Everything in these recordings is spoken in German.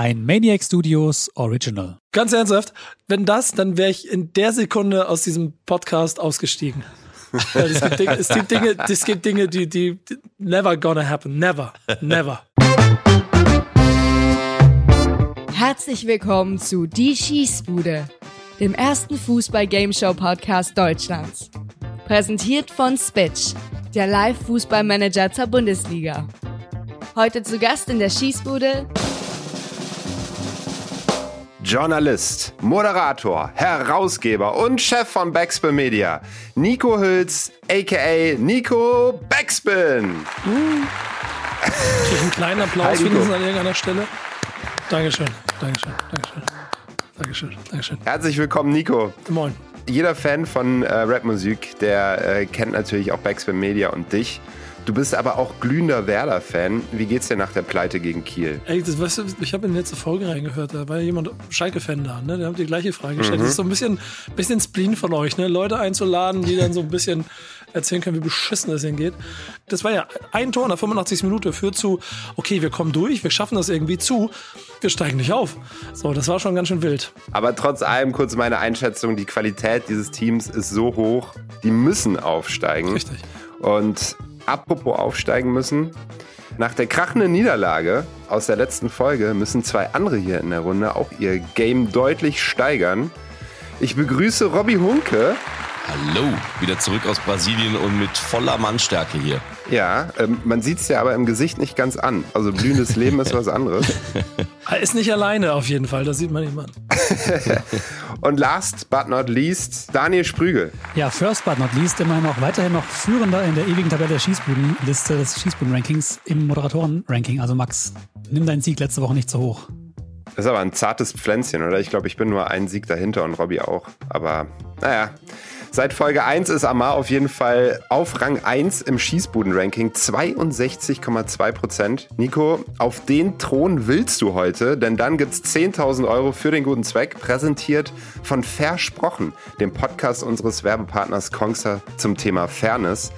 Ein Maniac Studios Original. Ganz ernsthaft, wenn das, dann wäre ich in der Sekunde aus diesem Podcast ausgestiegen. Es, gibt Dinge, es gibt Dinge, es gibt Dinge, die, die, die never gonna happen. Never. Never. Herzlich willkommen zu Die Schießbude, dem ersten Fußball-Gameshow-Podcast Deutschlands. Präsentiert von Spitch, der Live-Fußballmanager zur Bundesliga. Heute zu Gast in der Schießbude Journalist, Moderator, Herausgeber und Chef von Backspin Media, Nico Hülz, aka Nico Backspin. Durch einen kleinen Applaus Hi, wenigstens an irgendeiner Stelle. Dankeschön, Dankeschön, Dankeschön. Dankeschön, Dankeschön. Herzlich willkommen, Nico. Moin. Jeder Fan von äh, Rapmusik, der äh, kennt natürlich auch Backspin Media und dich. Du bist aber auch glühender Werder-Fan. Wie geht's dir nach der Pleite gegen Kiel? Ey, das, weißt du, ich habe in die letzte Folge reingehört, da war jemand Schalke-Fan da, ne? Der hat die gleiche Frage gestellt. Das ist so ein bisschen, bisschen Spleen von euch, ne? Leute einzuladen, die dann so ein bisschen erzählen können, wie beschissen es ihnen geht. Das war ja ein Tor in der 85. Minute führt zu, okay, wir kommen durch, wir schaffen das irgendwie zu, wir steigen nicht auf. So, das war schon ganz schön wild. Aber trotz allem kurz meine Einschätzung, die Qualität dieses Teams ist so hoch, die müssen aufsteigen. Richtig. Und apropos aufsteigen müssen, nach der krachenden Niederlage aus der letzten Folge müssen zwei andere hier in der Runde auch ihr Game deutlich steigern. Ich begrüße Robby Hunke. Hallo, wieder zurück aus Brasilien und mit voller Mannstärke hier. Ja, ähm, man sieht es ja aber im Gesicht nicht ganz an. Also blühendes Leben ist was anderes. Er ist nicht alleine auf jeden Fall, das sieht man ihm an. Und last but not least, Daniel Sprügel. Ja, first but not least immer noch weiterhin noch führender in der ewigen Tabelle der Schießbudenliste des Schießbuden-Rankings im Moderatoren-Ranking. Also Max, nimm deinen Sieg letzte Woche nicht zu hoch. Das ist aber ein zartes Pflänzchen, oder? Ich glaube, ich bin nur einen Sieg dahinter und Robby auch. Aber naja. Seit Folge 1 ist Amar auf jeden Fall auf Rang 1 im Schießbuden-Ranking. 62,2 Prozent. Nico, auf den Thron willst du heute, denn dann gibt's 10.000 Euro für den guten Zweck, präsentiert von Versprochen, dem Podcast unseres Werbepartners Kongster zum Thema Fairness.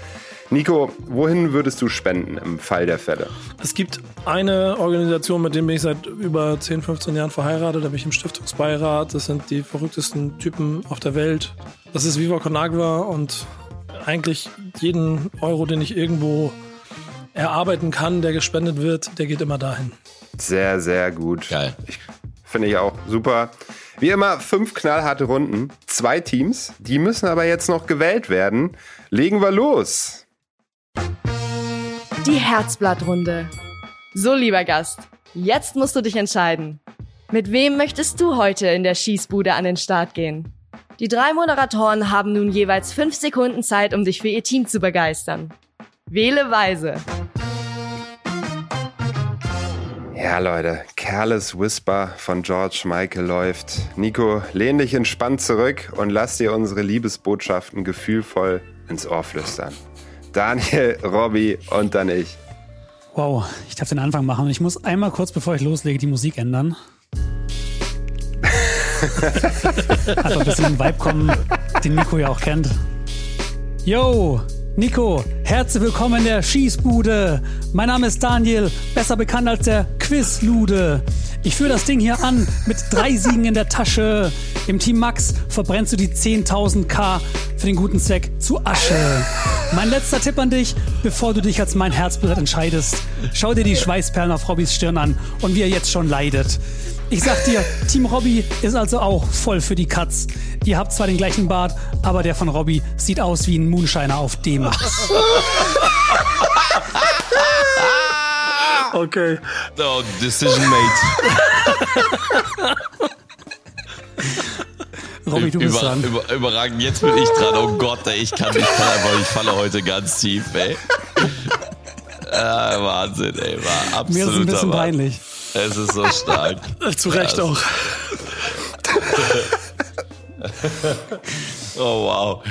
Nico, wohin würdest du spenden im Fall der Fälle? Es gibt eine Organisation, mit der bin ich seit über 10, 15 Jahren verheiratet. Da bin ich im Stiftungsbeirat. Das sind die verrücktesten Typen auf der Welt. Das ist Viva Con Agua und eigentlich jeden Euro, den ich irgendwo erarbeiten kann, der gespendet wird, der geht immer dahin. Sehr, sehr gut. Geil. Finde ich auch super. Wie immer, fünf knallharte Runden, zwei Teams. Die müssen aber jetzt noch gewählt werden. Legen wir los. Die Herzblattrunde. So, lieber Gast, jetzt musst du dich entscheiden. Mit wem möchtest du heute in der Schießbude an den Start gehen? Die drei Moderatoren haben nun jeweils fünf Sekunden Zeit, um dich für ihr Team zu begeistern. Wähle weise. Ja, Leute, Careless Whisper von George Michael läuft. Nico, lehn dich entspannt zurück und lass dir unsere Liebesbotschaften gefühlvoll ins Ohr flüstern. Daniel, Robby und dann ich. Wow, ich darf den Anfang machen. Und ich muss einmal kurz, bevor ich loslege, die Musik ändern. Einfach ein bisschen in den Vibe kommen, den Nico ja auch kennt. Yo, Nico, herzlich willkommen in der Schießbude. Mein Name ist Daniel, besser bekannt als der Quizlude. Ich führe das Ding hier an mit drei Siegen in der Tasche. Im Team Max verbrennst du die 10.000k für den guten Zweck zu Asche. Mein letzter Tipp an dich, bevor du dich als mein Herzblatt entscheidest. Schau dir die Schweißperlen auf Robbys Stirn an und wie er jetzt schon leidet. Ich sag dir, Team Robby ist also auch voll für die Katz. Ihr habt zwar den gleichen Bart, aber der von Robby sieht aus wie ein Moonshiner auf D-Max. Okay. Oh, decision made. Robby, du bist Über, dran. über, überragend. Jetzt bin ich dran. Oh Gott, ey, ich kann, ich kann einfach, ich falle heute ganz tief, ey. Ah, Wahnsinn, ey, war absolut. Mir ist es ein bisschen peinlich. Es ist so stark. Zu Recht Ja, auch. Oh wow.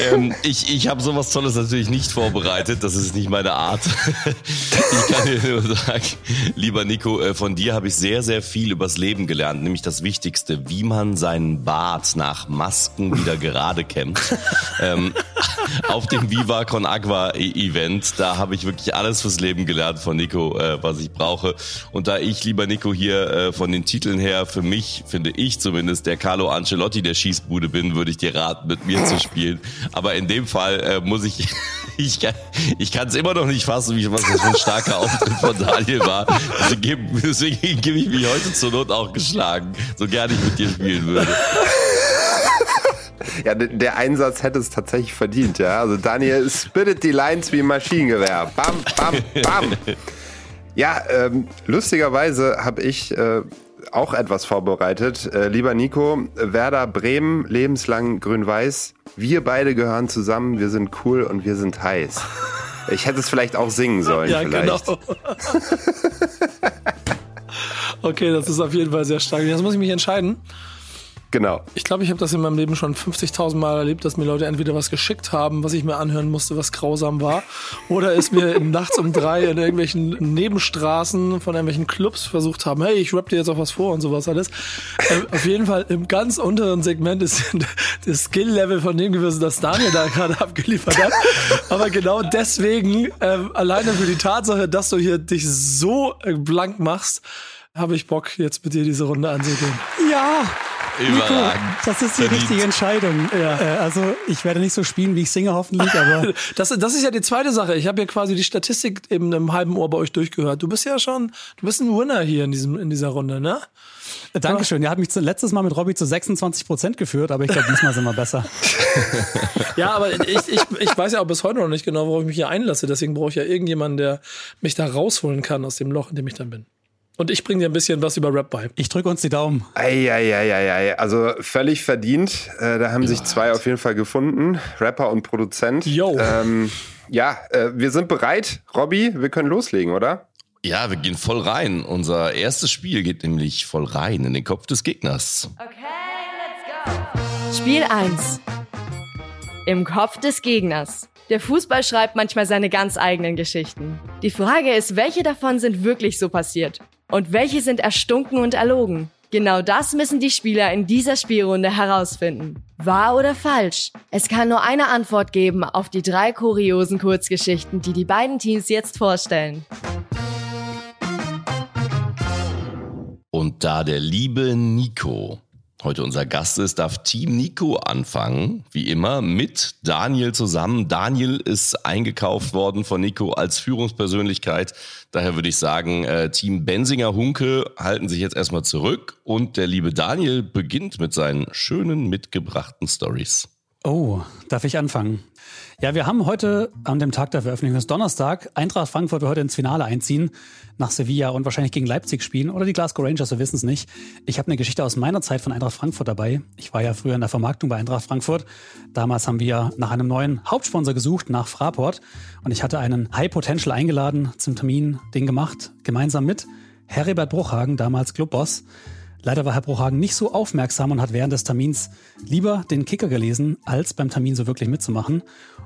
ähm, ich ich habe sowas Tolles natürlich nicht vorbereitet. Das ist nicht meine Art. ich kann dir nur sagen, lieber Nico, äh, von dir habe ich sehr, sehr viel übers Leben gelernt. Nämlich das Wichtigste, wie man seinen Bart nach Masken wieder gerade kämmt. ähm, auf dem Viva Con Agua e- Event, da habe ich wirklich alles fürs Leben gelernt von Nico, äh, was ich brauche. Und da ich, lieber Nico, hier äh, von den Titeln her für mich, finde ich zumindest, der Carlo Ancelotti der Schießbude bin, würde ich dir raten, mit mir zu spielen. Aber in dem Fall äh, muss ich, ich, kann, ich kann es immer noch nicht fassen, wie was das für ein starker Auftritt von Daniel war. Deswegen, deswegen gebe ich mich heute zur Not auch geschlagen, so gerne ich mit dir spielen würde. Ja, der Einsatz hätte es tatsächlich verdient, ja. Also Daniel spittet die Lines wie ein Maschinengewehr. Bam, bam, bam. Ja, ähm, lustigerweise habe ich äh, auch etwas vorbereitet. Äh, lieber Nico, Werder Bremen, lebenslang grün-weiß. Wir beide gehören zusammen, wir sind cool und wir sind heiß. Ich hätte es vielleicht auch singen sollen, Ja, vielleicht. genau. okay, das ist auf jeden Fall sehr stark. Jetzt muss ich mich entscheiden. Genau. Ich glaube, ich habe das in meinem Leben schon 50.000 Mal erlebt, dass mir Leute entweder was geschickt haben, was ich mir anhören musste, was grausam war, oder es mir nachts um drei in irgendwelchen Nebenstraßen von irgendwelchen Clubs versucht haben, hey, ich rap dir jetzt auch was vor und sowas alles. Äh, auf jeden Fall im ganz unteren Segment ist das Skill-Level von dem gewesen, das Daniel da gerade abgeliefert hat. Aber genau deswegen, ähm, alleine für die Tatsache, dass du hier dich so äh, blank machst, habe ich Bock, jetzt mit dir diese Runde anzugehen. Ja, Nico, Überragend. das ist die Verdient. richtige Entscheidung. Ja. Äh, also ich werde nicht so spielen, wie ich singe, hoffentlich, aber Das, das ist ja die zweite Sache. Ich habe ja quasi die Statistik eben im halben Ohr bei euch durchgehört. Du bist ja schon, du bist ein Winner hier in, diesem, in dieser Runde, ne? äh, Dankeschön. Ihr habt mich letztes Mal mit Robby zu 26 Prozent geführt, aber ich glaube, diesmal sind wir besser. Ja, aber ich, ich, ich weiß ja auch bis heute noch nicht genau, worauf ich mich hier einlasse. Deswegen brauche ich ja irgendjemanden, der mich da rausholen kann aus dem Loch, in dem ich dann bin. Und ich bringe dir ein bisschen was über Rap bei. Ich drücke uns die Daumen. Eieieiei, also völlig verdient. Äh, da haben sich zwei auf jeden Fall gefunden, Rapper und Produzent. Yo. Ähm, ja, äh, wir sind bereit. Robby, wir können loslegen, oder? Ja, wir gehen voll rein. Unser erstes Spiel geht nämlich voll rein in den Kopf des Gegners. Spiel 1. Im Kopf des Gegners. Der Fußball schreibt manchmal seine ganz eigenen Geschichten. Die Frage ist, welche davon sind wirklich so passiert? Und welche sind erstunken und erlogen? Genau das müssen die Spieler in dieser Spielrunde herausfinden. Wahr oder falsch? Es kann nur eine Antwort geben auf die drei kuriosen Kurzgeschichten, die die beiden Teams jetzt vorstellen. Und da der liebe Nico heute unser Gast ist, darf Team Nico anfangen, wie immer, mit Daniel zusammen. Daniel ist eingekauft worden von Nico als Führungspersönlichkeit. Daher würde ich sagen, äh, Team Bensinger Hunke halten sich jetzt erstmal zurück und der liebe Daniel beginnt mit seinen schönen mitgebrachten Stories. Oh, darf ich anfangen? Ja, wir haben heute an dem Tag der Veröffentlichung, ist Donnerstag, Eintracht Frankfurt wird heute ins Finale einziehen, nach Sevilla und wahrscheinlich gegen Leipzig spielen oder die Glasgow Rangers, wir wissen es nicht. Ich habe eine Geschichte aus meiner Zeit von Eintracht Frankfurt dabei. Ich war ja früher in der Vermarktung bei Eintracht Frankfurt. Damals haben wir nach einem neuen Hauptsponsor gesucht, nach Fraport. Und ich hatte einen High Potential eingeladen zum Termin, den gemacht, gemeinsam mit Heribert Bruchhagen, damals Clubboss. Leider war Herr Bruchhagen nicht so aufmerksam und hat während des Termins lieber den Kicker gelesen, als beim Termin so wirklich mitzumachen.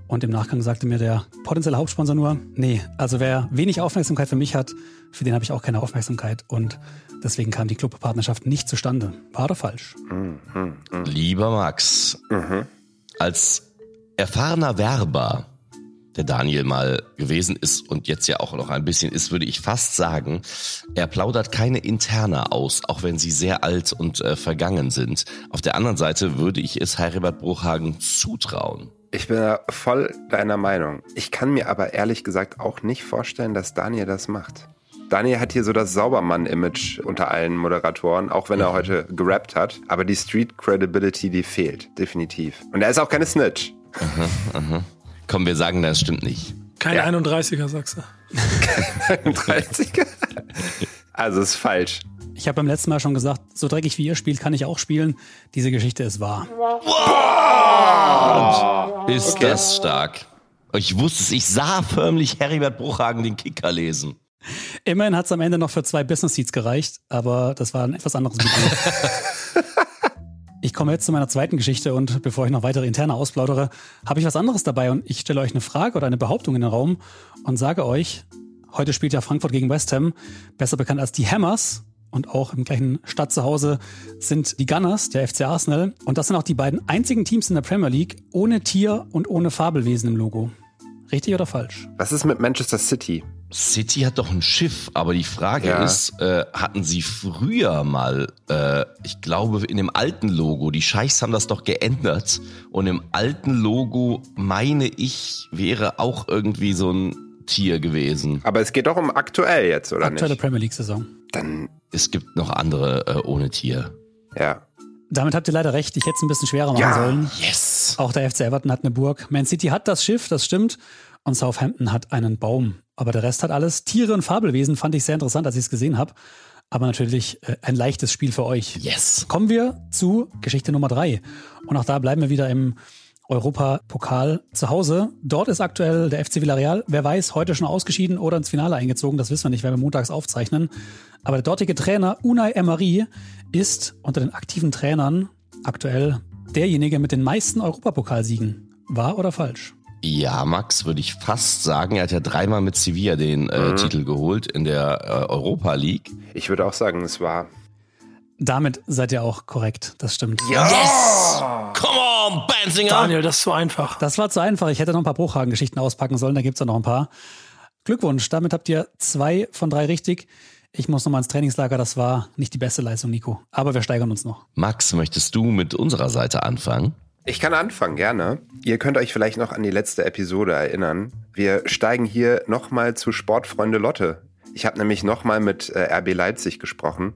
Und im Nachgang sagte mir der potenzielle Hauptsponsor nur, nee, also wer wenig Aufmerksamkeit für mich hat, für den habe ich auch keine Aufmerksamkeit. Und deswegen kam die Clubpartnerschaft nicht zustande. War oder falsch? Lieber Max, als erfahrener Werber, der Daniel mal gewesen ist und jetzt ja auch noch ein bisschen ist, würde ich fast sagen, er plaudert keine Interna aus, auch wenn sie sehr alt und äh, vergangen sind. Auf der anderen Seite würde ich es Heribert Bruchhagen zutrauen. Ich bin da voll deiner Meinung. Ich kann mir aber ehrlich gesagt auch nicht vorstellen, dass Daniel das macht. Daniel hat hier so das Saubermann-Image unter allen Moderatoren, auch wenn er heute gerappt hat. Aber die Street Credibility, die fehlt, definitiv. Und er ist auch keine Snitch. Komm, wir sagen, das stimmt nicht. Kein Ja. 31er, sagst du. 30er. Also ist falsch. Ich habe beim letzten Mal schon gesagt, so dreckig wie ihr spielt, kann ich auch spielen. Diese Geschichte ist wahr. Ist das stark? Ich wusste es, ich sah förmlich Heribert Bruchhagen den Kicker lesen. Immerhin hat es am Ende noch für zwei Business Seats gereicht, aber das war ein etwas anderes Budget. Ich komme jetzt zu meiner zweiten Geschichte und bevor ich noch weitere interne ausplaudere, habe ich was anderes dabei und ich stelle euch eine Frage oder eine Behauptung in den Raum und sage euch, heute spielt ja Frankfurt gegen West Ham, besser bekannt als die Hammers und auch im gleichen Stadt zu Hause sind die Gunners, der FC Arsenal und das sind auch die beiden einzigen Teams in der Premier League ohne Tier und ohne Fabelwesen im Logo. Richtig oder falsch? Was ist mit Manchester City? City hat doch ein Schiff, aber die Frage Ja. ist, äh, hatten sie früher mal, äh, ich glaube in dem alten Logo, die Scheichs haben das doch geändert und im alten Logo, meine ich, wäre auch irgendwie so ein Tier gewesen. Aber es geht doch um aktuell jetzt, oder Aktuelle nicht? Premier League Saison. Dann, Es gibt noch andere äh, ohne Tier. ja. Damit habt ihr leider recht. Ich hätte es ein bisschen schwerer machen Ja. sollen. Yes! Auch der FC Everton hat eine Burg. Man City hat das Schiff, das stimmt. Und Southampton hat einen Baum. Aber der Rest hat alles. Tiere und Fabelwesen fand ich sehr interessant, als ich es gesehen habe. Aber natürlich äh, ein leichtes Spiel für euch. Yes! Kommen wir zu Geschichte Nummer drei. Und auch da bleiben wir wieder im Europapokal zu Hause. Dort ist aktuell der FC Villarreal. Wer weiß, heute schon ausgeschieden oder ins Finale eingezogen. Das wissen wir nicht, weil wir montags aufzeichnen. Aber der dortige Trainer Unai Emery ist unter den aktiven Trainern aktuell derjenige mit den meisten Europapokalsiegen. Wahr oder falsch? Ja, Max, würde ich fast sagen. Er hat ja dreimal mit Sevilla den äh, Titel geholt in der äh, Europa League. Ich würde auch sagen, es war. Damit seid ihr auch korrekt. Das stimmt. Yes! Come on, Benzinger! Daniel, das ist so einfach. Das war zu einfach. Ich hätte noch ein paar Bruchhagen-Geschichten auspacken sollen. Da gibt's ja noch ein paar. Glückwunsch. Damit habt ihr zwei von drei richtig. Ich muss nochmal ins Trainingslager. Das war nicht die beste Leistung, Nico. Aber wir steigern uns noch. Max, möchtest du mit unserer Seite anfangen? Ich kann anfangen, gerne. Ihr könnt euch vielleicht noch an die letzte Episode erinnern. Wir steigen hier nochmal zu Sportfreunde Lotte. Ich habe nämlich nochmal mit äh, RB Leipzig gesprochen.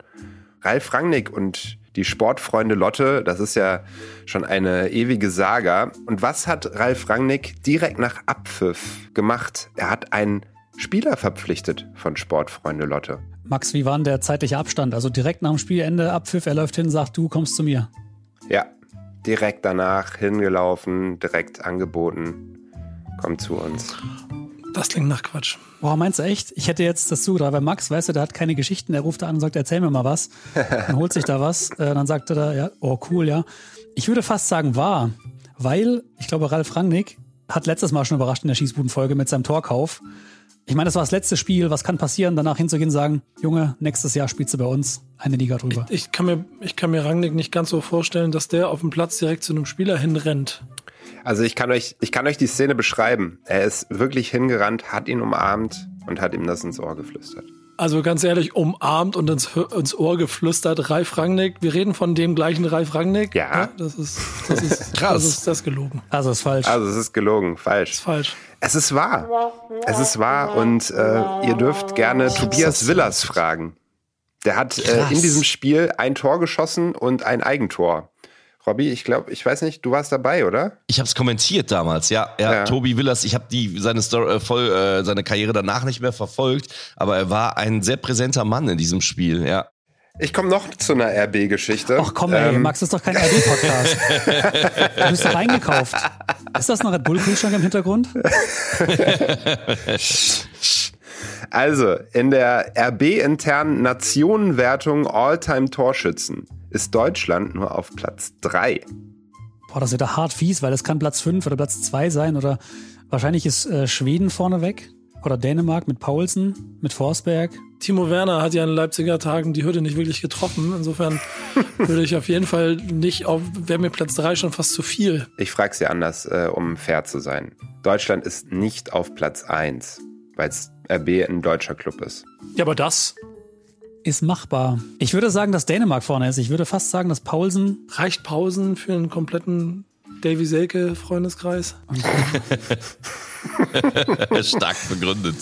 Ralf Rangnick und die Sportfreunde Lotte, das ist ja schon eine ewige Saga. Und was hat Ralf Rangnick direkt nach Abpfiff gemacht? Er hat einen Spieler verpflichtet von Sportfreunde Lotte. Max, wie war denn der zeitliche Abstand? Also direkt nach dem Spielende, Abpfiff, er läuft hin, sagt, du kommst zu mir. Ja, direkt danach hingelaufen, direkt angeboten. Kommt zu uns. Das klingt nach Quatsch. Boah, meinst du echt? Ich hätte jetzt das zugetragen, weil Max, weißt du, der hat keine Geschichten, der ruft da an und sagt, erzähl mir mal was. Dann holt sich da was, äh, dann sagt er da, ja, oh cool, ja. Ich würde fast sagen, wahr, weil ich glaube, Ralf Rangnick hat letztes Mal schon überrascht in der Schießbudenfolge mit seinem Torkauf. Ich meine, das war das letzte Spiel, was kann passieren, danach hinzugehen und sagen, Junge, nächstes Jahr spielst du bei uns eine Liga drüber. Ich kann mir, ich kann mir Rangnick nicht ganz so vorstellen, dass der auf dem Platz direkt zu einem Spieler hinrennt. Also ich kann euch, ich kann euch die Szene beschreiben. Er ist wirklich hingerannt, hat ihn umarmt und hat ihm das ins Ohr geflüstert. Also ganz ehrlich, umarmt und ins, ins Ohr geflüstert, Ralf Rangnick. Wir reden von dem gleichen Ralf Rangnick. Ja. Das ist, das ist, Krass. Das ist das ist gelogen. Also ist falsch. Also es ist gelogen, falsch. Ist falsch. Es ist wahr. Es ist wahr und äh, ihr dürft gerne Tobias Villas fragen. Der hat äh, in diesem Spiel ein Tor geschossen und ein Eigentor. Robby, ich glaube, ich weiß nicht, du warst dabei, oder? Ich habe es kommentiert damals, ja. ja, Ja. Tobi Willers, ich habe die seine Story, äh, voll, äh, seine Karriere danach nicht mehr verfolgt, aber er war ein sehr präsenter Mann in diesem Spiel, ja. Ich komme noch zu einer RB-Geschichte. Ach komm, ey, Ähm, Max das ist doch kein RB-Podcast. du bist doch eingekauft. Ist das ein Red Bull-Kühlschrank im Hintergrund? Also, in der RB-internen Nationenwertung All-Time-Torschützen ist Deutschland nur auf Platz 3. Boah, das wird da hart fies, weil das kann Platz 5 oder Platz 2 sein oder wahrscheinlich ist äh, Schweden vorneweg oder Dänemark mit Paulsen, mit Forsberg. Timo Werner hat ja in Leipziger Tagen die Hürde nicht wirklich getroffen. Insofern würde ich auf jeden Fall nicht auf, wäre mir Platz drei schon fast zu viel. Ich frage sie anders, äh, um fair zu sein. Deutschland ist nicht auf Platz 1, weil RB ein deutscher Club ist. Ja, aber das Ist machbar. Ich würde sagen, dass Dänemark vorne ist. Ich würde fast sagen, dass Paulsen. reicht Pausen für einen kompletten Davy Selke Freundeskreis. Stark begründet.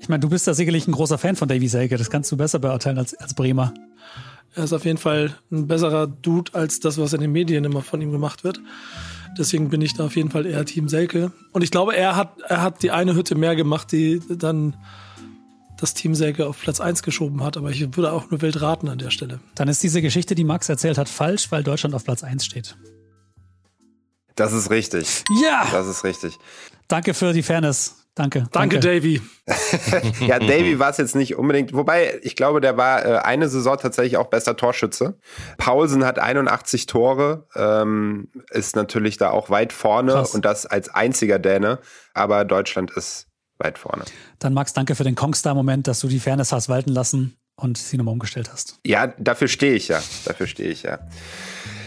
Ich meine, du bist da sicherlich ein großer Fan von Davy Selke. Das kannst du besser beurteilen als, als Bremer. Er ist auf jeden Fall ein besserer Dude als das, was in den Medien immer von ihm gemacht wird. Deswegen bin ich da auf jeden Fall eher Team Selke. Und ich glaube, er hat, er hat die eine Hütte mehr gemacht, die dann das Team Selke auf Platz 1 geschoben hat. Aber ich würde auch nur wild raten an der Stelle. Dann ist diese Geschichte, die Max erzählt hat, falsch, weil Deutschland auf Platz 1 steht. Das ist richtig. Ja! Das ist richtig. Danke für die Fairness. Danke. Danke, Davy. ja, Davy war es jetzt nicht unbedingt. Wobei, ich glaube, der war äh, eine Saison tatsächlich auch bester Torschütze. Paulsen hat 81 Tore, ähm, ist natürlich da auch weit vorne Krass. und das als einziger Däne. Aber Deutschland ist weit vorne. Dann Max, danke für den Kongstar-Moment, dass du die Fairness hast walten lassen und sie nochmal umgestellt hast. Ja, dafür stehe ich ja. Dafür stehe ich ja.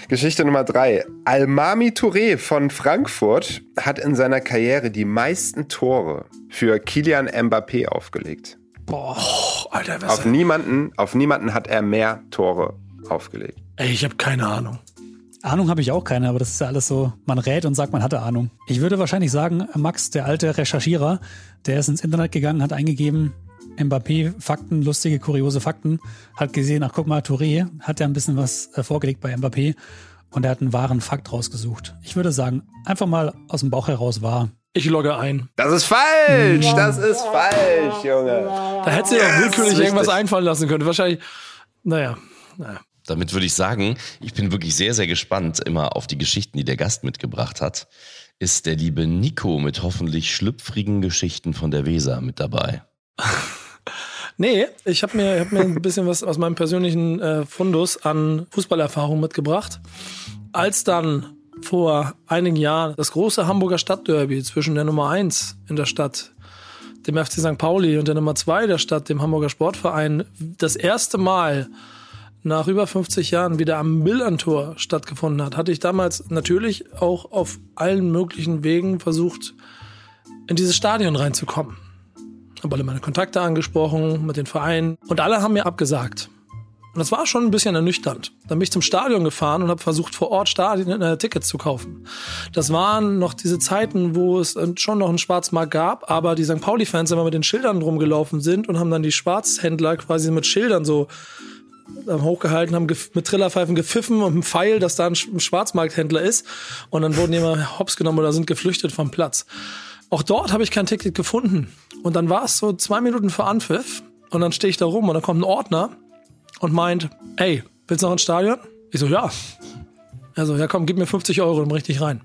Geschichte Nummer drei. Almami Touré von Frankfurt hat in seiner Karriere die meisten Tore für Kilian Mbappé aufgelegt. Boah. Oh, Alter, was? Auf niemanden, auf niemanden hat er mehr Tore aufgelegt. Ey, ich habe keine Ahnung. Ahnung habe ich auch keine, aber das ist ja alles so, man rät und sagt, man hatte Ahnung. Ich würde wahrscheinlich sagen, Max, der alte Recherchierer, der ist ins Internet gegangen, hat eingegeben, Mbappé, Fakten, lustige, kuriose Fakten, hat gesehen, ach guck mal, Touré hat ja ein bisschen was äh, vorgelegt bei Mbappé und er hat einen wahren Fakt rausgesucht. Ich würde sagen, einfach mal aus dem Bauch heraus war. Ich logge ein. Das ist falsch! Das ist falsch, Junge. Da hätte sie doch willkürlich irgendwas einfallen lassen können. Wahrscheinlich, naja, naja. Damit würde ich sagen, ich bin wirklich sehr, sehr gespannt immer auf die Geschichten, die der Gast mitgebracht hat. Ist der liebe Nico mit hoffentlich schlüpfrigen Geschichten von der Weser mit dabei? Nee, ich habe mir, hab mir ein bisschen was aus meinem persönlichen äh, Fundus an Fußballerfahrung mitgebracht. Als dann vor einigen Jahren das große Hamburger Stadtderby zwischen der Nummer 1 in der Stadt, dem FC St. Pauli, und der Nummer 2 der Stadt, dem Hamburger Sportverein, das erste Mal nach über 50 Jahren wieder am Millantor stattgefunden hat, hatte ich damals natürlich auch auf allen möglichen Wegen versucht, in dieses Stadion reinzukommen habe alle meine Kontakte angesprochen mit den Vereinen und alle haben mir abgesagt. Und das war schon ein bisschen ernüchternd. Dann bin ich zum Stadion gefahren und habe versucht, vor Ort Stadion äh, Tickets zu kaufen. Das waren noch diese Zeiten, wo es äh, schon noch einen Schwarzmarkt gab, aber die St. Pauli-Fans immer mit den Schildern rumgelaufen sind und haben dann die Schwarzhändler quasi mit Schildern so hochgehalten, haben mit Trillerpfeifen gepfiffen und einem Pfeil, dass da ein Sch- ein Schwarzmarkthändler ist. Und dann wurden die immer hops genommen oder sind geflüchtet vom Platz. Auch dort habe ich kein Ticket gefunden. Und dann war es so zwei Minuten vor Anpfiff. Und dann stehe ich da rum und dann kommt ein Ordner und meint, ey, willst du noch ins Stadion? Ich so, ja. Er so, ja komm, gib mir 50 Euro, dann bring ich dich rein.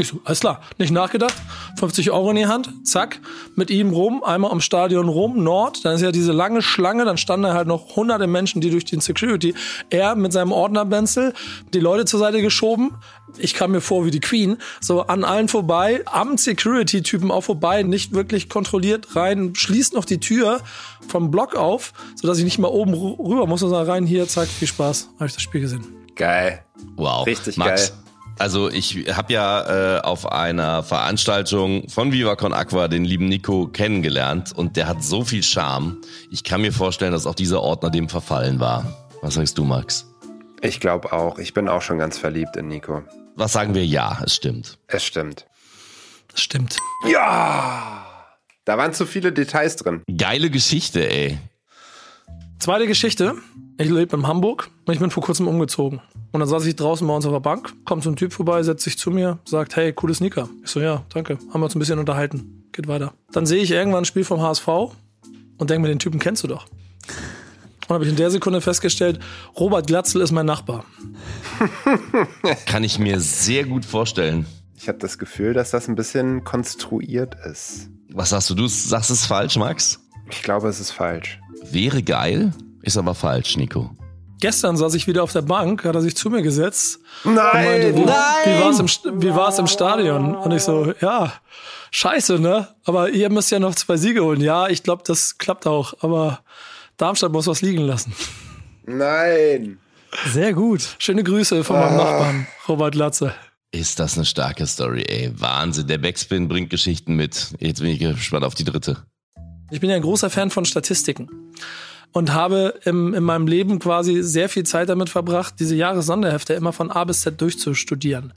Ich so, alles klar, nicht nachgedacht, 50 Euro in die Hand, zack, mit ihm rum, einmal am Stadion rum, Nord, dann ist ja diese lange Schlange, dann standen da halt noch hunderte Menschen, die durch den Security, er mit seinem Ordnerbenzel, die Leute zur Seite geschoben, ich kam mir vor wie die Queen, so an allen vorbei, am Security-Typen auch vorbei, nicht wirklich kontrolliert. Rein, schließt noch die Tür vom Block auf, sodass ich nicht mal oben rü- rüber muss, sondern rein, hier, zack, viel Spaß, habe ich das Spiel gesehen. Geil. Wow. Richtig Max, geil. Also ich habe ja äh, auf einer Veranstaltung von Viva Con Aqua den lieben Nico kennengelernt und der hat so viel Charme. Ich kann mir vorstellen, dass auch dieser Ordner dem verfallen war. Was sagst du, Max? Ich glaube auch. Ich bin auch schon ganz verliebt in Nico. Was sagen wir? Ja, es stimmt. Es stimmt. Das stimmt. Ja! Da waren zu viele Details drin. Geile Geschichte, ey. Zweite Geschichte. Ich lebe in Hamburg und ich bin vor kurzem umgezogen. Und dann saß ich draußen bei uns auf der Bank, kommt so ein Typ vorbei, setzt sich zu mir, sagt, hey, coole Sneaker. Ich so, ja, danke. Haben wir uns ein bisschen unterhalten. Geht weiter. Dann sehe ich irgendwann ein Spiel vom HSV und denke mir, den Typen kennst du doch. Und habe ich in der Sekunde festgestellt, Robert Glatzel ist mein Nachbar. Kann ich mir sehr gut vorstellen. Ich habe das Gefühl, dass das ein bisschen konstruiert ist. Was sagst du? Du sagst es falsch, Max? Ich glaube, es ist falsch. Wäre geil, ist aber falsch, Nico. Gestern saß ich wieder auf der Bank, hat er sich zu mir gesetzt Nein! und meinte, wie, wie war es im, St- wie war's im Stadion? Und ich so, ja, scheiße, ne? Aber ihr müsst ja noch zwei Siege holen. Ja, ich glaube, das klappt auch. Aber Darmstadt muss was liegen lassen. Nein! Sehr gut. Schöne Grüße von meinem Nachbarn, Robert Latze. Ist das eine starke Story, ey. Wahnsinn. Der Backspin bringt Geschichten mit. Jetzt bin ich gespannt auf die dritte. Ich bin ja ein großer Fan von Statistiken und habe im, in meinem Leben quasi sehr viel Zeit damit verbracht, diese Jahressonderhefte immer von A bis Z durchzustudieren.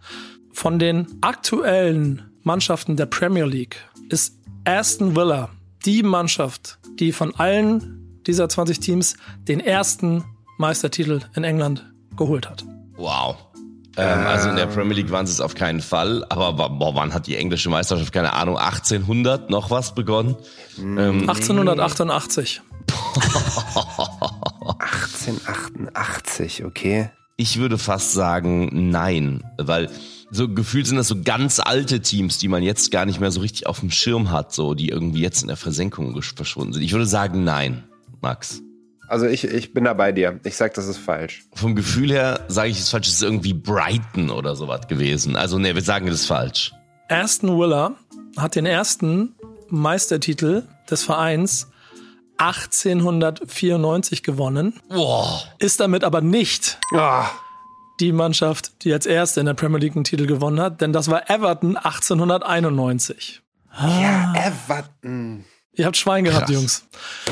Von den aktuellen Mannschaften der Premier League ist Aston Villa die Mannschaft, die von allen dieser 20 Teams den ersten Meistertitel in England geholt hat. Wow. Ähm, also in der Premier League waren sie es auf keinen Fall. Aber boah, wann hat die englische Meisterschaft, keine Ahnung, 1800 noch was begonnen? Ähm, 1888. 1888, okay. ich würde fast sagen nein, weil so gefühlt sind das so ganz alte Teams, die man jetzt gar nicht mehr so richtig auf dem Schirm hat, so die irgendwie jetzt in der Versenkung verschwunden sind. Ich würde sagen, nein, Max. Also ich, ich bin da bei dir. Ich sag, das ist falsch. Vom Gefühl her sage ich es falsch, es ist irgendwie Brighton oder sowas gewesen. Also ne, wir sagen das ist falsch. Aston Willer hat den ersten Meistertitel des Vereins 1894 gewonnen. Boah. Ist damit aber nicht Ah, die Mannschaft, die als erste in der Premier League einen Titel gewonnen hat, denn das war Everton 1891. ja, Everton. Ihr habt Schwein gehabt, Krass. Jungs.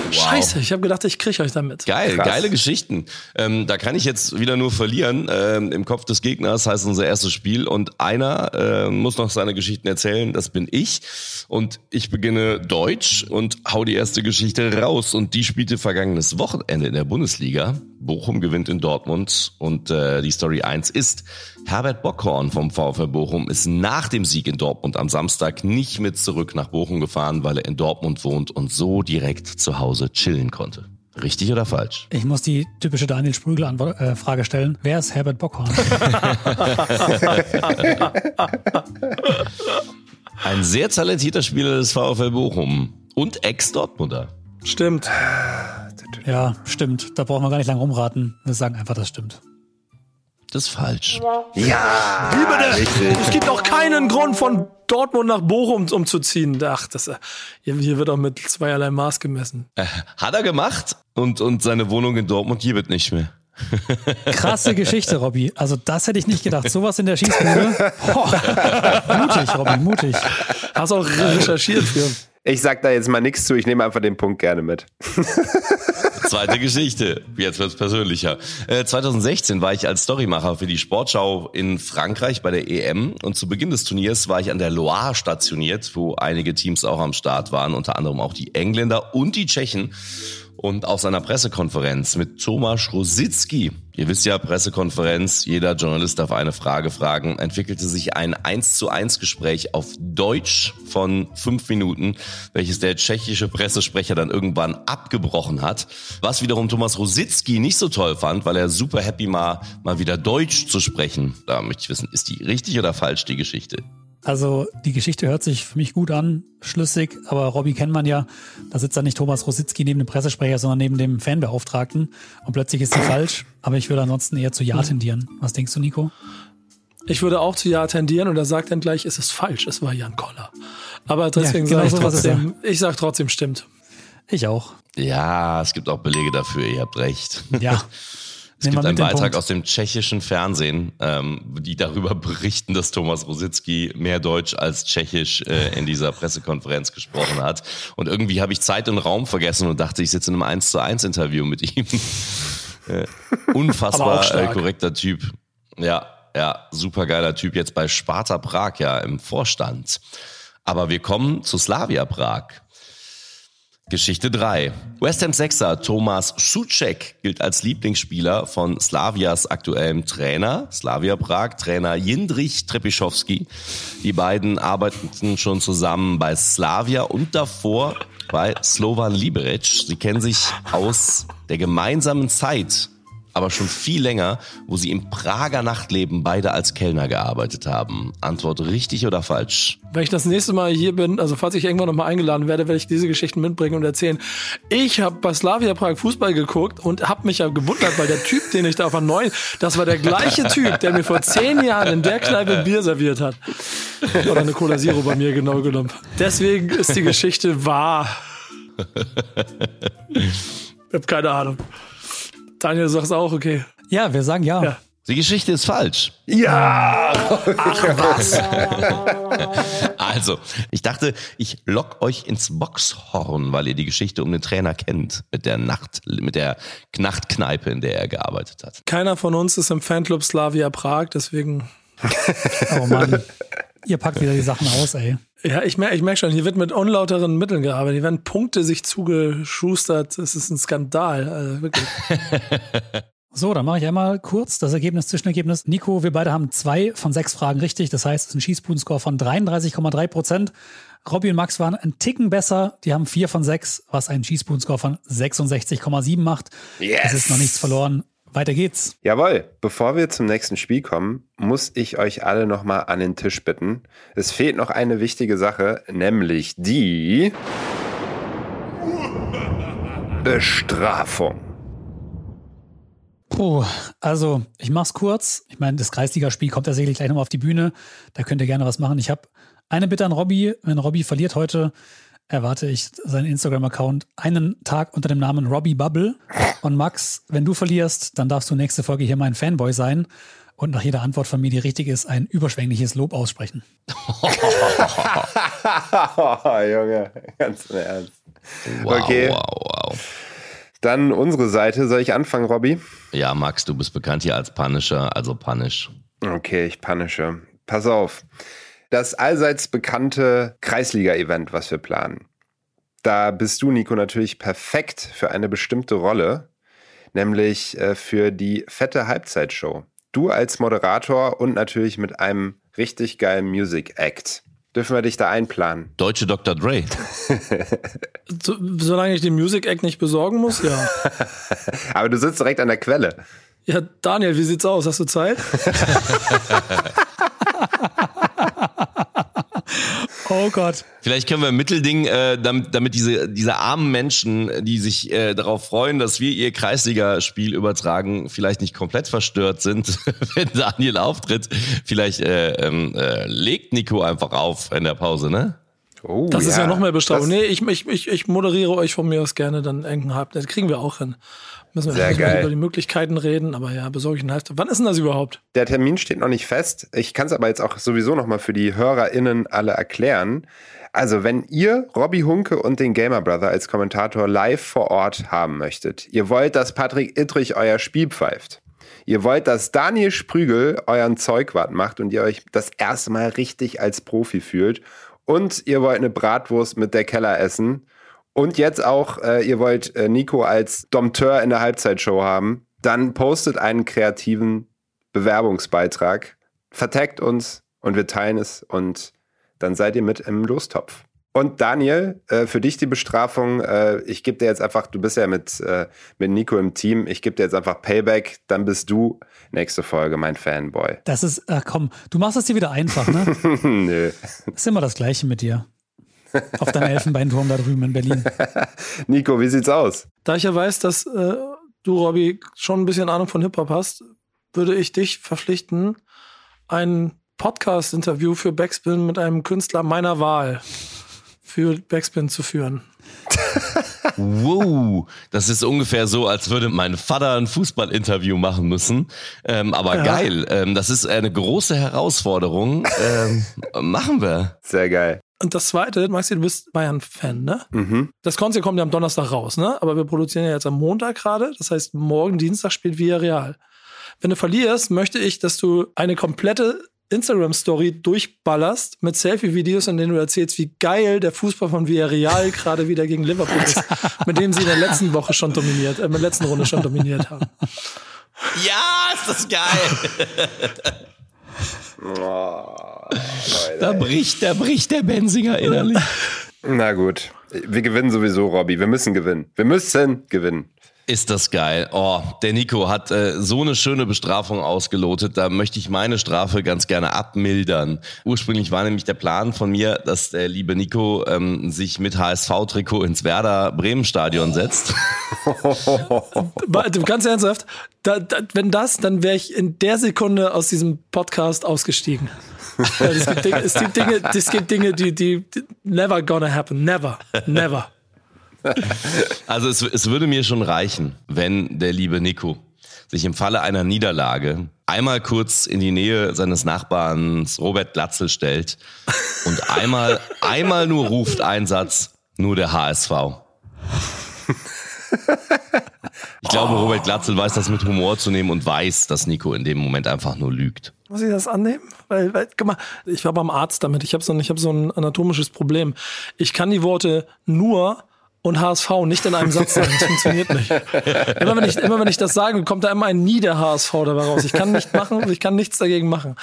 Scheiße, ich habe gedacht, ich kriege euch damit. Geil, Krass. geile Geschichten. Ähm, da kann ich jetzt wieder nur verlieren. Ähm, Im Kopf des Gegners heißt unser erstes Spiel und einer äh, muss noch seine Geschichten erzählen. Das bin ich. Und ich beginne Deutsch und hau die erste Geschichte raus. Und die spielte vergangenes Wochenende in der Bundesliga. Bochum gewinnt in Dortmund und äh, die Story 1 ist, Herbert Bockhorn vom VfL Bochum ist nach dem Sieg in Dortmund am Samstag nicht mit zurück nach Bochum gefahren, weil er in Dortmund wohnt und so direkt zu Hause chillen konnte. Richtig oder falsch? Ich muss die typische Daniel Sprügel-Frage stellen. Wer ist Herbert Bockhorn? Ein sehr talentierter Spieler des VfL Bochum und Ex-Dortmunder. Stimmt. ja, stimmt. Da brauchen wir gar nicht lange rumraten. Wir sagen einfach, das stimmt. Das ist falsch. Ja, Wie bitte? Es gibt auch keinen Grund von Dortmund nach Bochum umzuziehen. Ach, das, äh, hier hier wird auch mit zweierlei Maß gemessen. Hat er gemacht und, und seine Wohnung in Dortmund gibt es nicht mehr. Krasse Geschichte, Robby. Also das hätte ich nicht gedacht. Sowas in der Schießbude. Mutig, Robby, mutig. Hast auch recherchiert für. Ich sag da jetzt mal nichts zu. Ich nehme einfach den Punkt gerne mit. Zweite Geschichte. Jetzt wird's persönlicher. Äh, 2016 war ich als Storymacher für die Sportschau in Frankreich bei der EM und zu Beginn des Turniers war ich an der Loire stationiert, wo einige Teams auch am Start waren, unter anderem auch die Engländer und die Tschechen. Und aus einer Pressekonferenz mit Thomas Rositzky, ihr wisst ja, Pressekonferenz, jeder Journalist darf eine Frage fragen, entwickelte sich ein 1 zu 1 Gespräch auf Deutsch von fünf Minuten, welches der tschechische Pressesprecher dann irgendwann abgebrochen hat. Was wiederum Thomas Rositzky nicht so toll fand, weil er super happy war, mal wieder Deutsch zu sprechen. Da möchte ich wissen, ist die richtig oder falsch, die Geschichte? Also die Geschichte hört sich für mich gut an, schlüssig, aber Robby kennt man ja. Da sitzt dann nicht Thomas Rositzky neben dem Pressesprecher, sondern neben dem Fanbeauftragten. Und plötzlich ist sie falsch. Aber ich würde ansonsten eher zu Ja tendieren. Was denkst du, Nico? Ich würde auch zu Ja tendieren und er sagt dann gleich, es ist falsch, es war Jan Koller. Aber deswegen Ja, genau sage ich trotzdem, ich sage trotzdem stimmt. Ich auch. Ja, es gibt auch Belege dafür, ihr habt recht. Ja. Es Nehmen gibt einen Beitrag aus dem tschechischen Fernsehen, ähm, die darüber berichten, dass Thomas Rositzky mehr Deutsch als Tschechisch äh, in dieser Pressekonferenz gesprochen hat. Und irgendwie habe ich Zeit und Raum vergessen und dachte, ich sitze in einem 1 zu 1 Interview mit ihm. äh, unfassbar äh, korrekter Typ. Ja, ja, super geiler Typ jetzt bei Sparta Prag ja im Vorstand. Aber wir kommen zu Slavia Prag. Geschichte 3. West Ham Sechser Thomas Suchek gilt als Lieblingsspieler von Slavias aktuellem Trainer, Slavia Prag, Trainer Jindrich Trepischowski. Die beiden arbeiteten schon zusammen bei Slavia und davor bei Slovan Liberec. Sie kennen sich aus der gemeinsamen Zeit, aber schon viel länger, wo sie im Prager Nachtleben beide als Kellner gearbeitet haben. Antwort richtig oder falsch? Wenn ich das nächste Mal hier bin, also falls ich irgendwann nochmal eingeladen werde, werde ich diese Geschichten mitbringen und erzählen. Ich habe bei Slavia Prag Fußball geguckt und habe mich ja gewundert, weil der Typ, den ich da auf der das war der gleiche Typ, der mir vor zehn Jahren in der Kneipe Bier serviert hat. Oder eine Cola Zero bei mir genau genommen. Deswegen ist die Geschichte wahr. Ich habe keine Ahnung. Daniel, du sagst auch, okay. Ja, wir sagen ja. Ja. Die Geschichte ist falsch. Ja! Also, ich dachte, ich lock euch ins Boxhorn, weil ihr die Geschichte um den Trainer kennt, mit der Nacht, mit der Knachtkneipe, in der er gearbeitet hat. Keiner von uns ist im Fanclub Slavia Prag, deswegen Oh Mann. Ihr packt wieder die Sachen aus, ey. Ja, ich merke ich merk schon, hier wird mit unlauteren Mitteln gearbeitet. Hier werden Punkte sich zugeschustert. Das ist ein Skandal. Also wirklich. So, dann mache ich einmal kurz das Ergebnis, Zwischenergebnis. Nico, wir beide haben zwei von sechs Fragen richtig. Das heißt, es ist ein Schießbuden-Score von 33,3 Prozent. Robby und Max waren einen Ticken besser. Die haben vier von sechs, was einen Schießbuden-Score von 66,7 macht. Yes. Es ist noch nichts verloren. Weiter geht's. Jawohl, bevor wir zum nächsten Spiel kommen, muss ich euch alle nochmal an den Tisch bitten. Es fehlt noch eine wichtige Sache, nämlich die Bestrafung. Puh, also ich mach's kurz. Ich meine, das Kreisligaspiel kommt tatsächlich gleich nochmal auf die Bühne. Da könnt ihr gerne was machen. Ich habe eine Bitte an Robby. Wenn Robby verliert heute, erwarte ich seinen Instagram-Account einen Tag unter dem Namen Robbie Bubble. Und Max, wenn du verlierst, dann darfst du nächste Folge hier mein Fanboy sein und nach jeder Antwort von mir, die richtig ist, ein überschwängliches Lob aussprechen. Junge, ganz im Ernst. Wow, Okay. wow, wow. Dann unsere Seite. Soll ich anfangen, Robby? Ja, Max, du bist bekannt hier als Punisher, also Punish. Okay, ich punische. Pass auf. Das allseits bekannte Kreisliga-Event, was wir planen. Da bist du, Nico, natürlich perfekt für eine bestimmte Rolle, nämlich äh, für die fette Halbzeitshow. Du als Moderator und natürlich mit einem richtig geilen Music Act. Dürfen wir dich da einplanen? Deutsche Dr. Dre. So, solange ich den Music Act nicht besorgen muss, ja. Aber du sitzt direkt an der Quelle. Ja, Daniel, wie sieht's aus? Hast du Zeit? Oh Gott. Vielleicht können wir ein Mittelding, äh, damit, damit diese, diese armen Menschen, die sich äh, darauf freuen, dass wir ihr Kreisligaspiel übertragen, vielleicht nicht komplett verstört sind, wenn Daniel auftritt. Vielleicht äh, ähm, äh, legt Nico einfach auf in der Pause, ne? Oh, Das ist ja noch mehr Bestrafung. Das- Nee, ich, ich, ich, ich moderiere euch von mir aus gerne dann irgendeinen Halb. Das kriegen wir auch hin. Müssen wir Sehr über die Möglichkeiten reden, aber ja, besorge ich einen Halbzeit. Wann ist denn das überhaupt? Der Termin steht noch nicht fest. Ich kann es aber jetzt auch sowieso noch mal für die HörerInnen alle erklären. Also, wenn ihr Robbie Hunke und den Gamer Brother als Kommentator live vor Ort haben möchtet, ihr wollt, dass Patrick Ittrich euer Spiel pfeift, ihr wollt, dass Daniel Sprügel euren Zeugwart macht und ihr euch das erste Mal richtig als Profi fühlt und ihr wollt eine Bratwurst mit der Keller essen und jetzt auch, äh, ihr wollt äh, Nico als Dompteur in der Halbzeitshow haben, dann postet einen kreativen Bewerbungsbeitrag, vertaggt uns und wir teilen es und dann seid ihr mit im Lostopf. Und Daniel, äh, für dich die Bestrafung, äh, ich gebe dir jetzt einfach, du bist ja mit, äh, mit Nico im Team, ich gebe dir jetzt einfach Payback, dann bist du nächste Folge mein Fanboy. Das ist, ach komm, du machst es dir wieder einfach, ne? Nö. ist immer das Gleiche mit dir. Auf deinem Elfenbeinturm da drüben in Berlin. Nico, wie sieht's aus? Da ich ja weiß, dass äh, du, Robby, schon ein bisschen Ahnung von Hip-Hop hast, würde ich dich verpflichten, ein Podcast-Interview für Backspin mit einem Künstler meiner Wahl für Backspin zu führen. Wow, das ist ungefähr so, als würde mein Vater ein Fußballinterview machen müssen. Ähm, aber Ja. geil, ähm, das ist eine große Herausforderung. Ähm, machen wir. Sehr geil. Und das zweite, Maxi, du bist Bayern-Fan, ne? Mhm. Das Konzert kommt ja am Donnerstag raus, ne? Aber wir produzieren ja jetzt am Montag gerade. Das heißt, morgen Dienstag spielt Villarreal. Wenn du verlierst, möchte ich, dass du eine komplette Instagram-Story durchballerst mit Selfie-Videos, in denen du erzählst, wie geil der Fußball von Villarreal gerade wieder gegen Liverpool ist, mit dem sie in der letzten Woche schon dominiert, äh, in der letzten Runde schon dominiert haben. Ja, ist das geil. Oh, Da bricht, da bricht der Benzinger innerlich. Na gut. Wir gewinnen sowieso, Robby. Wir müssen gewinnen. Wir müssen gewinnen. Ist das geil. Oh, der Nico hat äh, so eine schöne Bestrafung ausgelotet. Da möchte ich meine Strafe ganz gerne abmildern. Ursprünglich war nämlich der Plan von mir, dass der liebe Nico ähm, sich mit HSV-Trikot ins Werder Bremen-Stadion setzt. Ganz ernsthaft, da, da, wenn das, dann wäre ich in der Sekunde aus diesem Podcast ausgestiegen. Es, gibt Dinge, es gibt Dinge, es gibt Dinge, die, die, die never gonna happen. Never. Never. Also es, es würde mir schon reichen, wenn der liebe Nico sich im Falle einer Niederlage einmal kurz in die Nähe seines Nachbarns Robert Glatzel stellt und einmal, einmal nur ruft Satz, nur der HSV. Ich glaube, Robert Glatzel weiß das mit Humor zu nehmen und weiß, dass Nico in dem Moment einfach nur lügt. Muss ich das annehmen? Weil, weil guck mal, ich war beim Arzt damit. Ich habe so, ein- hab so ein anatomisches Problem. Ich kann die Worte nur und HSV nicht in einem Satz sagen. Das funktioniert nicht. Immer wenn ich, immer wenn ich das sage, kommt da immer ein Nie der HSV dabei raus. Ich kann nicht machen, ich kann nichts dagegen machen.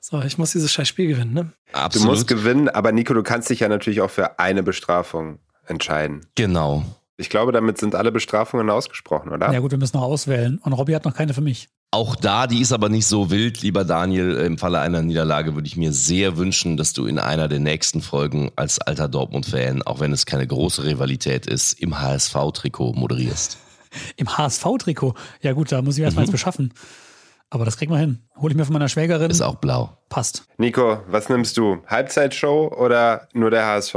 So, ich muss dieses scheiß Spiel gewinnen, ne? Du Absolut. musst gewinnen, aber Nico, du kannst dich ja natürlich auch für eine Bestrafung entscheiden. genau. Ich glaube, damit sind alle Bestrafungen ausgesprochen, oder? Ja gut, wir müssen noch auswählen. Und Robby hat noch keine für mich. Auch da, die ist aber nicht so wild, lieber Daniel. Im Falle einer Niederlage würde ich mir sehr wünschen, dass du in einer der nächsten Folgen als alter Dortmund-Fan, auch wenn es keine große Rivalität ist, im HSV-Trikot moderierst. Im HSV-Trikot? Ja gut, da muss ich erstmal mhm. eins beschaffen. Aber das kriegen wir hin. Hole ich mir von meiner Schwägerin. Ist auch blau. Passt. Nico, was nimmst du? Halbzeitshow oder nur der HSV?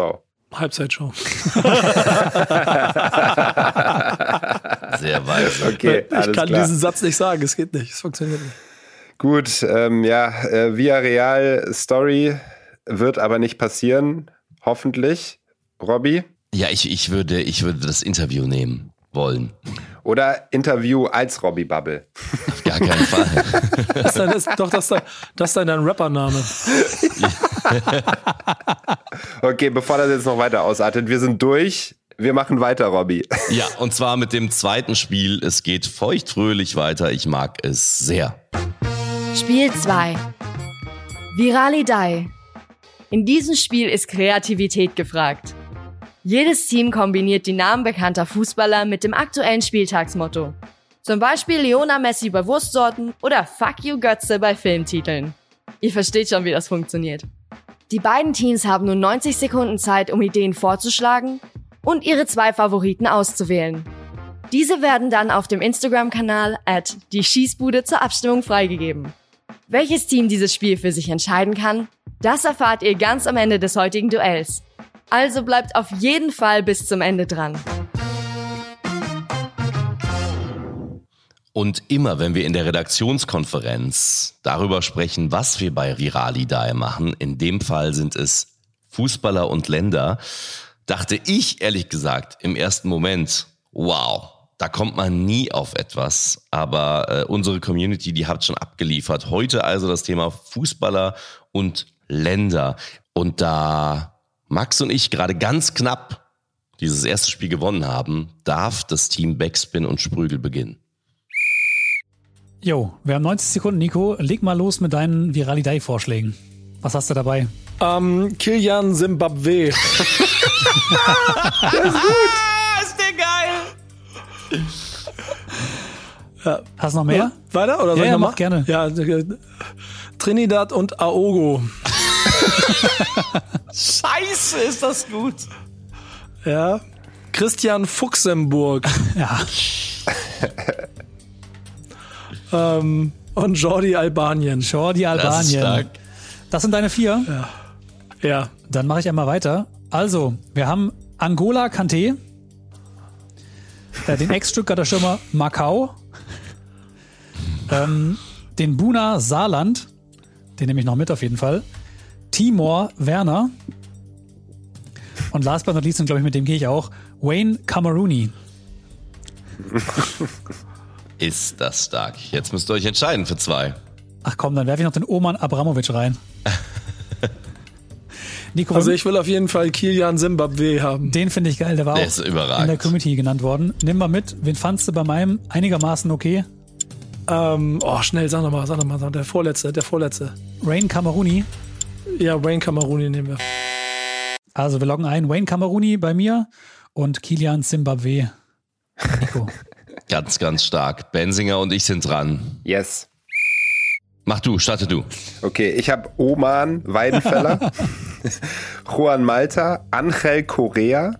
Halbzeitshow. Sehr weiß. Okay, ich kann klar. diesen Satz nicht sagen, es geht nicht, es funktioniert nicht. Gut, ähm, ja, äh, Via Real Story wird aber nicht passieren, hoffentlich. Robby? Ja, ich, ich, würde, ich würde das Interview nehmen wollen. Oder Interview als Robbie Bubble. Auf gar keinen Fall. das ist, das, doch, das, das ist dein Rappername. okay, bevor das jetzt noch weiter ausartet, wir sind durch. Wir machen weiter, Robby. Ja, und zwar mit dem zweiten Spiel. Es geht feuchtfröhlich weiter. Ich mag es sehr. Spiel 2. Virali Dai. In diesem Spiel ist Kreativität gefragt. Jedes Team kombiniert die Namen bekannter Fußballer mit dem aktuellen Spieltagsmotto. Zum Beispiel Leona Messi bei Wurstsorten oder Fuck You Götze bei Filmtiteln. Ihr versteht schon, wie das funktioniert. Die beiden Teams haben nun 90 Sekunden Zeit, um Ideen vorzuschlagen und ihre zwei Favoriten auszuwählen. Diese werden dann auf dem Instagram-Kanal at die Schießbude zur Abstimmung freigegeben. Welches Team dieses Spiel für sich entscheiden kann, das erfahrt ihr ganz am Ende des heutigen Duells. Also bleibt auf jeden Fall bis zum Ende dran. Und immer, wenn wir in der Redaktionskonferenz darüber sprechen, was wir bei Viralidae machen, in dem Fall sind es Fußballer und Länder, dachte ich ehrlich gesagt im ersten Moment, wow, da kommt man nie auf etwas. Aber äh, unsere Community, die hat schon abgeliefert. Heute also das Thema Fußballer und Länder. Und da Max und ich gerade ganz knapp dieses erste Spiel gewonnen haben, darf das Team Backspin und Sprügel beginnen. Jo, wir haben 90 Sekunden, Nico. Leg mal los mit deinen Viralidei-Vorschlägen. Was hast du dabei? Ähm, Kilian Zimbabwe. das ist gut. ist der geil. Ja. Hast du noch mehr? Weiter oder soll ja, ich ja, noch mach gerne. Ja, Trinidad und Aogo. Scheiße, ist das gut. Ja. Christian Fuchsenburg. ja. ähm, und Jordi Albanien. Jordi Albanien. Das, das sind deine vier? Ja. Ja. Dann mache ich einmal weiter. Also, wir haben Angola Kante, äh, den Ex-Stuttgarter Stürmer Macau, ähm, den Buna Saarland, den nehme ich noch mit auf jeden Fall, Timor Werner und last but not least, und glaube ich, mit dem gehe ich auch, Wayne Cameruni. Ist das stark. Jetzt müsst ihr euch entscheiden für zwei. Ach komm, dann werfe ich noch den Oman Abramovic rein. Nico, also ich will auf jeden Fall Kilian Zimbabwe haben. Den finde ich geil, der war der auch in der Community genannt worden. Nimm mal mit, wen fandst du bei meinem einigermaßen okay? Ähm, oh, schnell, sag nochmal, sag nochmal, der vorletzte, der vorletzte. Rain Cameruni. Ja, Wayne Cameruni nehmen wir. Also wir loggen ein, Wayne Cameruni bei mir und Kilian Zimbabwe. Nico. ganz, ganz stark. Benzinger und ich sind dran. Yes. Mach du, starte du. Okay, ich habe Oman Weidenfeller, Juan Malta, Angel Correa,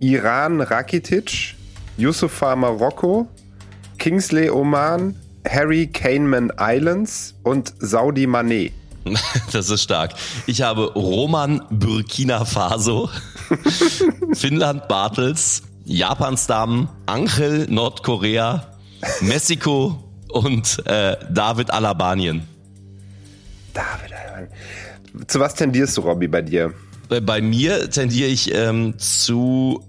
Iran Rakitic, Yusufa Marokko, Kingsley Oman, Harry Kahneman Islands und Saudi Mané. Das ist stark. Ich habe Roman Burkina Faso, Finnland Bartels, Japans Damen, Angel Nordkorea, Mexiko und äh, David Alabanien. David Alabanien. Zu was tendierst du, Robby, bei dir? Bei, bei mir tendiere ich ähm, zu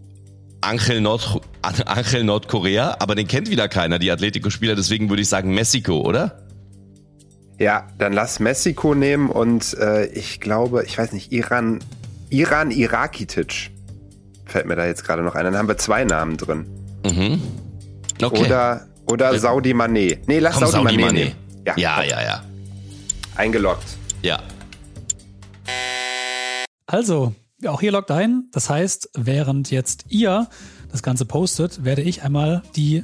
Angel, Nord Angel Nordkorea, aber den kennt wieder keiner, die Atletico-Spieler, deswegen würde ich sagen Mexiko, oder? Ja, dann lass Mexiko nehmen und äh, ich glaube, ich weiß nicht, Iran, Iran Irakitic fällt mir da jetzt gerade noch ein. Dann haben wir zwei Namen drin. Mhm. Okay. Oder, oder Saudi Mané. Nee, lass Komm, Saudi, Saudi Mané, Mané. Ja, ja, ja, ja. Eingeloggt. Ja. Also, auch hier loggt ein. Das heißt, während jetzt ihr das Ganze postet, werde ich einmal die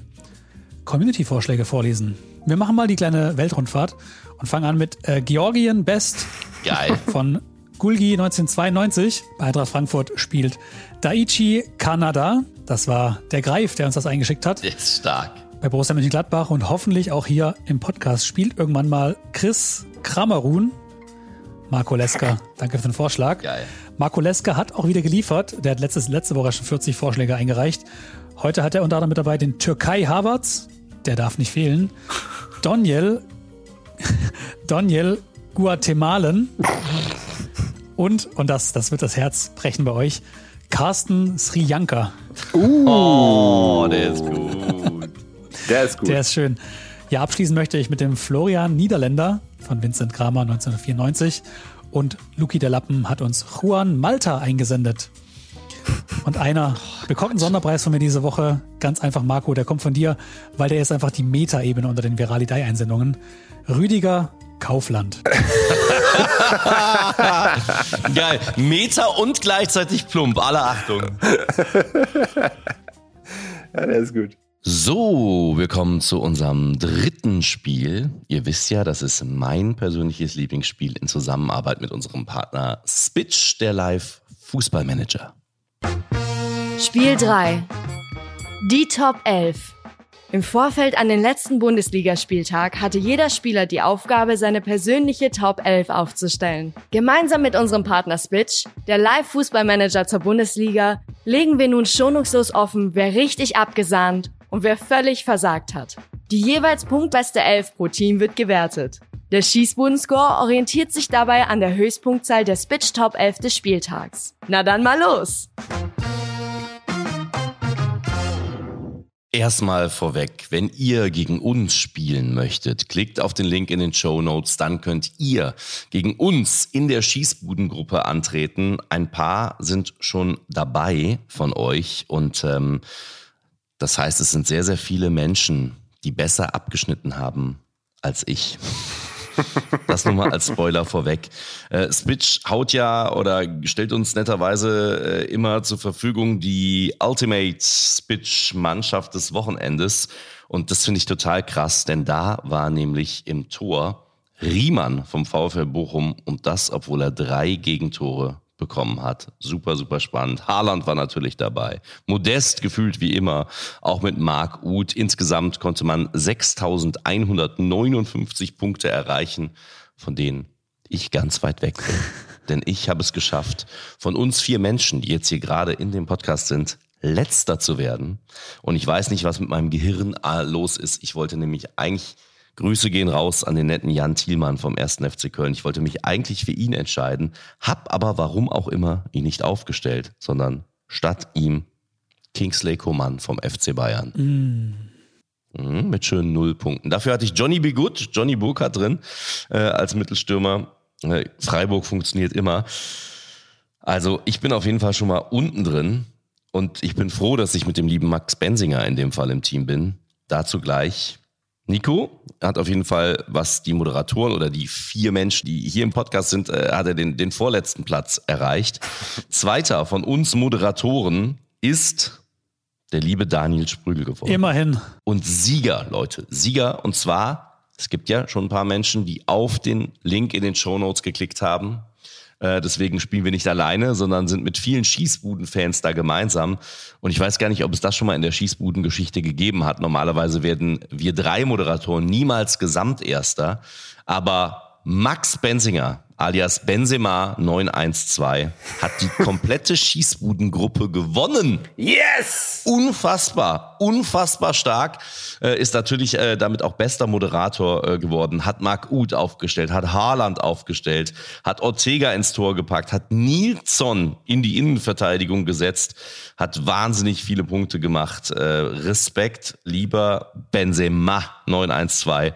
Community-Vorschläge vorlesen. Wir machen mal die kleine Weltrundfahrt und fangen an mit äh, Georgien Best Geil. von Gulgi 1992. Bei Eintracht Frankfurt spielt Daichi Kanada. Das war der Greif, der uns das eingeschickt hat. Ist stark. Bei Borussia Mönchengladbach und hoffentlich auch hier im Podcast spielt irgendwann mal Chris Kramerun. Marco Leska, danke für den Vorschlag. Geil. Marco Leska hat auch wieder geliefert. Der hat letztes, letzte Woche schon 40 Vorschläge eingereicht. Heute hat er unter anderem mit dabei den Türkei Havertz. Der darf nicht fehlen. Doniel, Doniel Guatemalen. Und, und das, das wird das Herz brechen bei euch, Carsten Srijanka. Oh, der ist gut. Der ist gut. Der ist schön. Ja, abschließen möchte ich mit dem Florian Niederländer von Vincent Kramer 1994. Und Luki der Lappen hat uns Juan Malta eingesendet. Und einer bekommt einen Sonderpreis von mir diese Woche. Ganz einfach, Marco, der kommt von dir, weil der ist einfach die Meta-Ebene unter den Viralidei-Einsendungen. Rüdiger Kaufland. Geil. Meter und gleichzeitig plump. Alle Achtung. ja, der ist gut. So, wir kommen zu unserem dritten Spiel. Ihr wisst ja, das ist mein persönliches Lieblingsspiel in Zusammenarbeit mit unserem Partner Spitch, der Live Fußballmanager. Spiel 3. Die Top 11. Im Vorfeld an den letzten Bundesligaspieltag hatte jeder Spieler die Aufgabe, seine persönliche Top 11 aufzustellen. Gemeinsam mit unserem Partner Spitch, der Live-Fußballmanager zur Bundesliga, legen wir nun schonungslos offen, wer richtig abgesahnt und wer völlig versagt hat. Die jeweils punktbeste 11 pro Team wird gewertet. Der Schießbudenscore orientiert sich dabei an der Höchstpunktzahl der Spitch Top 11 des Spieltags. Na dann mal los! Erstmal vorweg, wenn ihr gegen uns spielen möchtet, klickt auf den Link in den Show Notes, dann könnt ihr gegen uns in der Schießbudengruppe antreten. Ein paar sind schon dabei von euch und ähm, das heißt, es sind sehr, sehr viele Menschen, die besser abgeschnitten haben als ich. Das nur mal als Spoiler vorweg. Äh, Spitch haut ja oder stellt uns netterweise äh, immer zur Verfügung die Ultimate Spitch-Mannschaft des Wochenendes. Und das finde ich total krass, denn da war nämlich im Tor Riemann vom VfL Bochum und das, obwohl er drei Gegentore bekommen hat. Super, super spannend. Haaland war natürlich dabei. Modest gefühlt wie immer, auch mit Marc Uth. Insgesamt konnte man 6159 Punkte erreichen, von denen ich ganz weit weg bin. Denn ich habe es geschafft, von uns vier Menschen, die jetzt hier gerade in dem Podcast sind, letzter zu werden. Und ich weiß nicht, was mit meinem Gehirn los ist. Ich wollte nämlich eigentlich Grüße gehen raus an den netten Jan Thielmann vom 1. FC Köln. Ich wollte mich eigentlich für ihn entscheiden, hab aber warum auch immer ihn nicht aufgestellt, sondern statt ihm Kingsley Coman vom FC Bayern. Mm. Mhm, mit schönen Nullpunkten. Dafür hatte ich Johnny B. Good, Johnny Burkhardt drin äh, als Mittelstürmer. Äh, Freiburg funktioniert immer. Also ich bin auf jeden Fall schon mal unten drin und ich bin froh, dass ich mit dem lieben Max Bensinger in dem Fall im Team bin. Dazu gleich Nico hat auf jeden Fall, was die Moderatoren oder die vier Menschen, die hier im Podcast sind, äh, hat er den, den vorletzten Platz erreicht. Zweiter von uns Moderatoren ist der liebe Daniel Sprügel geworden. Immerhin. Und Sieger, Leute. Sieger. Und zwar, es gibt ja schon ein paar Menschen, die auf den Link in den Show Notes geklickt haben äh, deswegen spielen wir nicht alleine, sondern sind mit vielen Schießbuden-Fans da gemeinsam. Und ich weiß gar nicht, ob es das schon mal in der Schießbuden-Geschichte gegeben hat. Normalerweise werden wir drei Moderatoren niemals Gesamterster. Aber Max Benzinger alias Benzema 912 hat die komplette Schießbudengruppe gewonnen. Yes! Unfassbar, unfassbar stark. Äh, ist natürlich äh, damit auch bester Moderator äh, geworden. Hat Marc Uth aufgestellt, hat Haaland aufgestellt, hat Ortega ins Tor gepackt, hat Nilsson in die Innenverteidigung gesetzt, hat wahnsinnig viele Punkte gemacht. Äh, Respekt, lieber Benzema 912.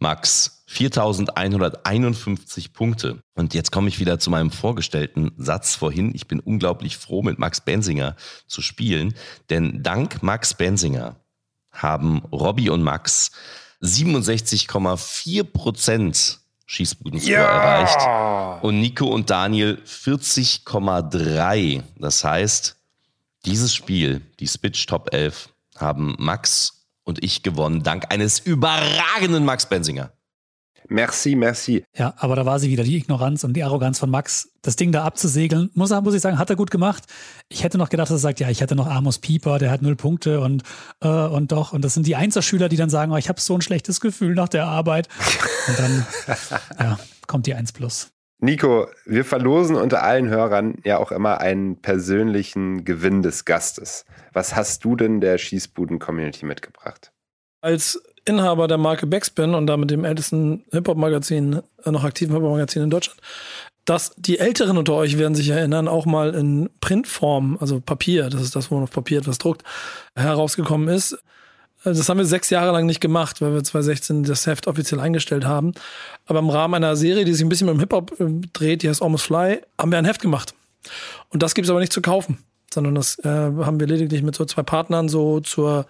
Max, 4151 Punkte. Und jetzt komme ich wieder zu meinem vorgestellten Satz vorhin. Ich bin unglaublich froh, mit Max Bensinger zu spielen, denn dank Max Bensinger haben Robby und Max 67,4 Prozent Schießbudenscore ja. erreicht und Nico und Daniel 40,3. Das heißt, Dieses Spiel, die Spitch Top 11, haben Max und ich gewonnen, dank eines überragenden Max Bensinger. Merci, merci. Ja, aber da war sie wieder, die Ignoranz und die Arroganz von Max, das Ding da abzusegeln. Muss, muss ich sagen, hat er gut gemacht. Ich hätte noch gedacht, dass er sagt, ja, ich hätte noch Amos Pieper, der hat null Punkte und, äh, und doch. Und das sind die Einzelschüler, die dann sagen, oh, ich habe so ein schlechtes Gefühl nach der Arbeit. Und dann ja, kommt die 1 plus. Nico, wir verlosen unter allen Hörern ja auch immer einen persönlichen Gewinn des Gastes. Was hast du denn der Schießbuden-Community mitgebracht? Als Inhaber der Marke Backspin und damit dem ältesten Hip-Hop-Magazin, äh, noch aktiven Hip-Hop-Magazin in Deutschland, dass die Älteren unter euch werden sich erinnern, auch mal in Printform, also Papier, das ist das, wo man auf Papier etwas druckt, herausgekommen ist. Äh, das haben wir sechs Jahre lang nicht gemacht, weil wir 2016 das Heft offiziell eingestellt haben. Aber im Rahmen einer Serie, die sich ein bisschen mit dem Hip-Hop äh, dreht, die heißt Almost Fly, haben wir ein Heft gemacht. Und das gibt's aber nicht zu kaufen, sondern das äh, haben wir lediglich mit so zwei Partnern so zur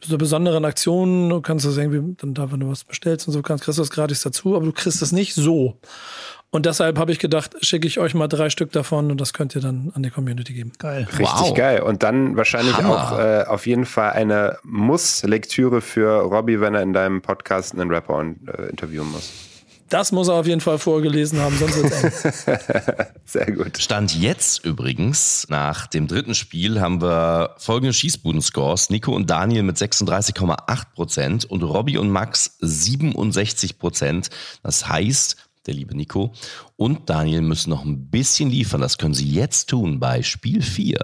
so besonderen Aktionen, du kannst das irgendwie, dann da, wenn du was bestellst und so, kannst, kriegst du das gratis dazu, aber du kriegst das nicht so. Und deshalb habe ich gedacht, schicke ich euch mal drei Stück davon und das könnt ihr dann an die Community geben. Geil. Richtig Wow. geil. Und dann wahrscheinlich Hammer. auch äh, auf jeden Fall eine Muss-Lektüre für Robbie, wenn er in deinem Podcast einen Rapper äh, interviewen muss. Das muss er auf jeden Fall vorgelesen haben, sonst wird's eng. Sehr gut. Stand jetzt übrigens, nach dem dritten Spiel haben wir folgende Schießbuden-Scores. Nico und Daniel mit 36,8 Prozent und Robby und Max 67 Prozent. Das heißt, der liebe Nico und Daniel müssen noch ein bisschen liefern. Das können sie jetzt tun bei Spiel 4.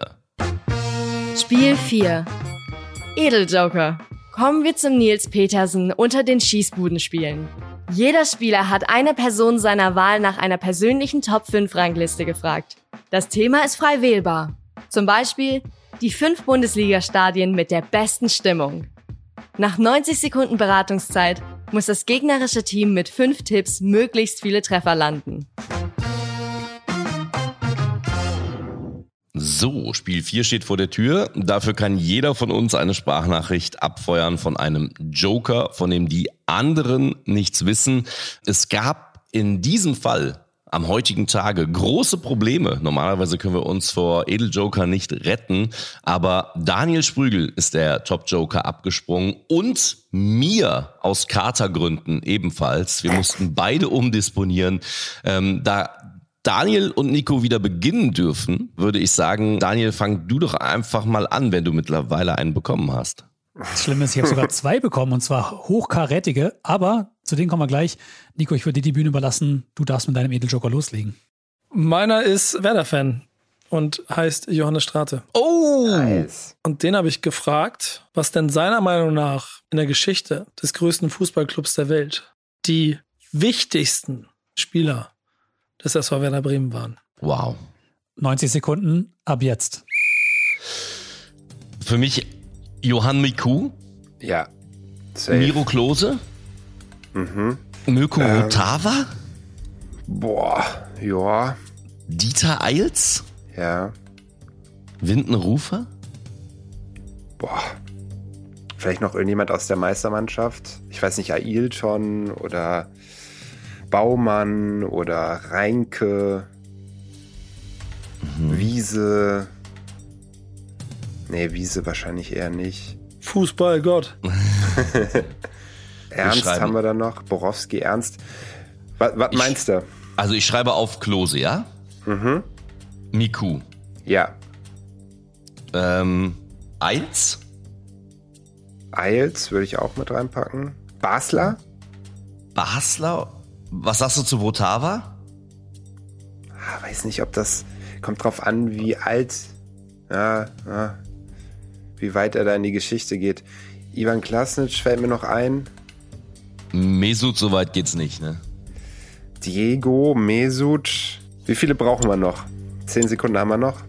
Spiel 4. Edeljoker. Kommen wir zum Nils Petersen unter den Schießbudenspielen. Jeder Spieler hat eine Person seiner Wahl nach einer persönlichen Top 5 Rangliste gefragt. Das Thema ist frei wählbar. Zum Beispiel die fünf Bundesliga-Stadien mit der besten Stimmung. Nach 90 Sekunden Beratungszeit muss das gegnerische Team mit fünf Tipps möglichst viele Treffer landen. So, Spiel 4 steht vor der Tür. Dafür kann jeder von uns eine Sprachnachricht abfeuern von einem Joker, von dem die anderen nichts wissen. Es gab in diesem Fall am heutigen Tage große Probleme. Normalerweise können wir uns vor Edeljoker nicht retten, aber Daniel Sprügel ist der Top-Joker abgesprungen und mir aus Katergründen ebenfalls. Wir mussten beide umdisponieren. Ähm, da Daniel und Nico wieder beginnen dürfen, würde ich sagen, Daniel, fang du doch einfach mal an, wenn du mittlerweile einen bekommen hast. Das Schlimme ist, ich habe sogar zwei bekommen und zwar hochkarätige, aber zu denen kommen wir gleich. Nico, ich würde dir die Bühne überlassen. Du darfst mit deinem Edeljoker loslegen. Meiner ist Werder-Fan und heißt Johannes Strate. Oh! Nice. Und den habe ich gefragt, was denn seiner Meinung nach in der Geschichte des größten Fußballclubs der Welt die wichtigsten Spieler des SV Werder Bremen waren. Wow. 90 Sekunden ab jetzt. Für mich Johann Miku, Ja. Safe. Miro Klose, Mhm. Mirko Rotava, Boah. Ja. Dieter Eils, Ja. Winden Rufer. Boah. Vielleicht noch irgendjemand aus der Meistermannschaft. Ich weiß nicht, Ailton oder Baumann oder Reinke. Wiese. Nee, Wiese wahrscheinlich eher nicht. Fußballgott. Ernst haben wir da noch. Borowski, Ernst. Was, was Ich- meinst du? Also ich schreibe auf Klose, ja? Mhm. Miku. Ja. Ähm, Eils? Eils würde ich auch mit reinpacken. Basler? Basler? Was sagst du zu Votava? Ah, weiß nicht, ob das. Kommt drauf an, wie alt. Ja, ja. Wie weit er da in die Geschichte geht. Ivan Klasnic fällt mir noch ein. Mesut, so weit geht's nicht, ne? Diego, Mesut. Wie viele brauchen wir noch? Zehn Sekunden haben wir noch.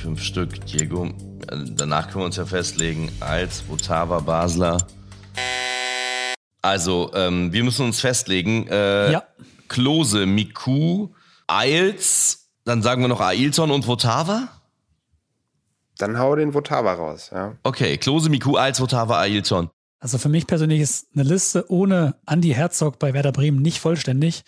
Fünf Stück, Diego. Äh, Danach können wir uns ja festlegen. Als Votava, Basler. Also, ähm, wir müssen uns festlegen. Äh, Ja. Klose, Miku, Eils, dann sagen wir noch Ailton und Votava? Dann hau den Votava raus. Ja. Okay, Klose, Miku, Eils, Votava, Ailton. Also für mich persönlich ist eine Liste ohne Andy Herzog bei Werder Bremen nicht vollständig.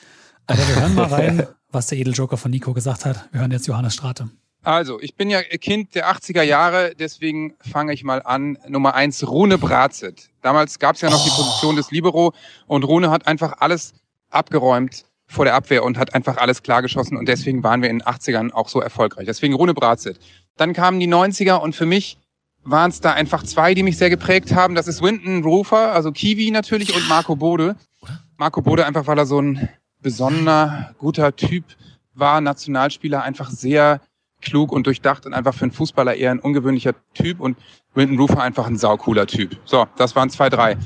Aber wir hören mal rein, was der Edeljoker von Nico gesagt hat. Wir hören jetzt Johannes Strate. Also, ich bin ja Kind der 80er Jahre, deswegen fange ich mal an. Nummer eins, Rune Brazet. Damals gab es ja noch die Position des Libero und Rune hat einfach alles abgeräumt vor der Abwehr und hat einfach alles klargeschossen und deswegen waren wir in den 80ern auch so erfolgreich. Deswegen Rune Brazet. Dann kamen die 90er und für mich waren es da einfach zwei, die mich sehr geprägt haben. Das ist Winton Rufer, also Kiwi natürlich und Marco Bode. Marco Bode einfach, weil er so ein besonderer, guter Typ war, Nationalspieler, einfach sehr klug und durchdacht und einfach für einen Fußballer eher ein ungewöhnlicher Typ und Winton Rufer einfach ein saucooler Typ. So, das waren zwei, drei.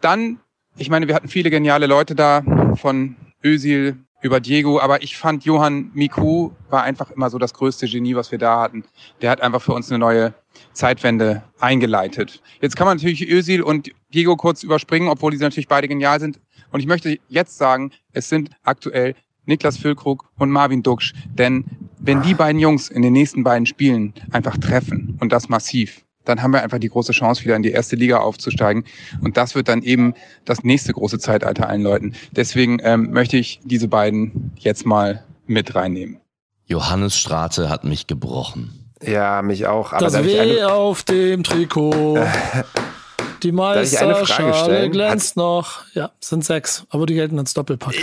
Dann, ich meine, wir hatten viele geniale Leute da, von Özil über Diego, aber ich fand Johann Miku war einfach immer so das größte Genie, was wir da hatten. Der hat einfach für uns eine neue Zeitwende eingeleitet. Jetzt kann man natürlich Özil und Diego kurz überspringen, obwohl die natürlich beide genial sind. Und ich möchte jetzt sagen, es sind aktuell Niklas Füllkrug und Marvin Duksch. Denn wenn die beiden Jungs in den nächsten beiden Spielen einfach treffen und das massiv, dann haben wir einfach die große Chance, wieder in die erste Liga aufzusteigen. Und das wird dann eben das nächste große Zeitalter einläuten. Deswegen ähm, möchte ich diese beiden jetzt mal mit reinnehmen. Johannes Strate hat mich gebrochen. Ja, mich auch. Aber das W eine- auf dem Trikot. Die Meisterschale glänzt noch. Ja, sind sechs, aber die gelten als Doppelpack.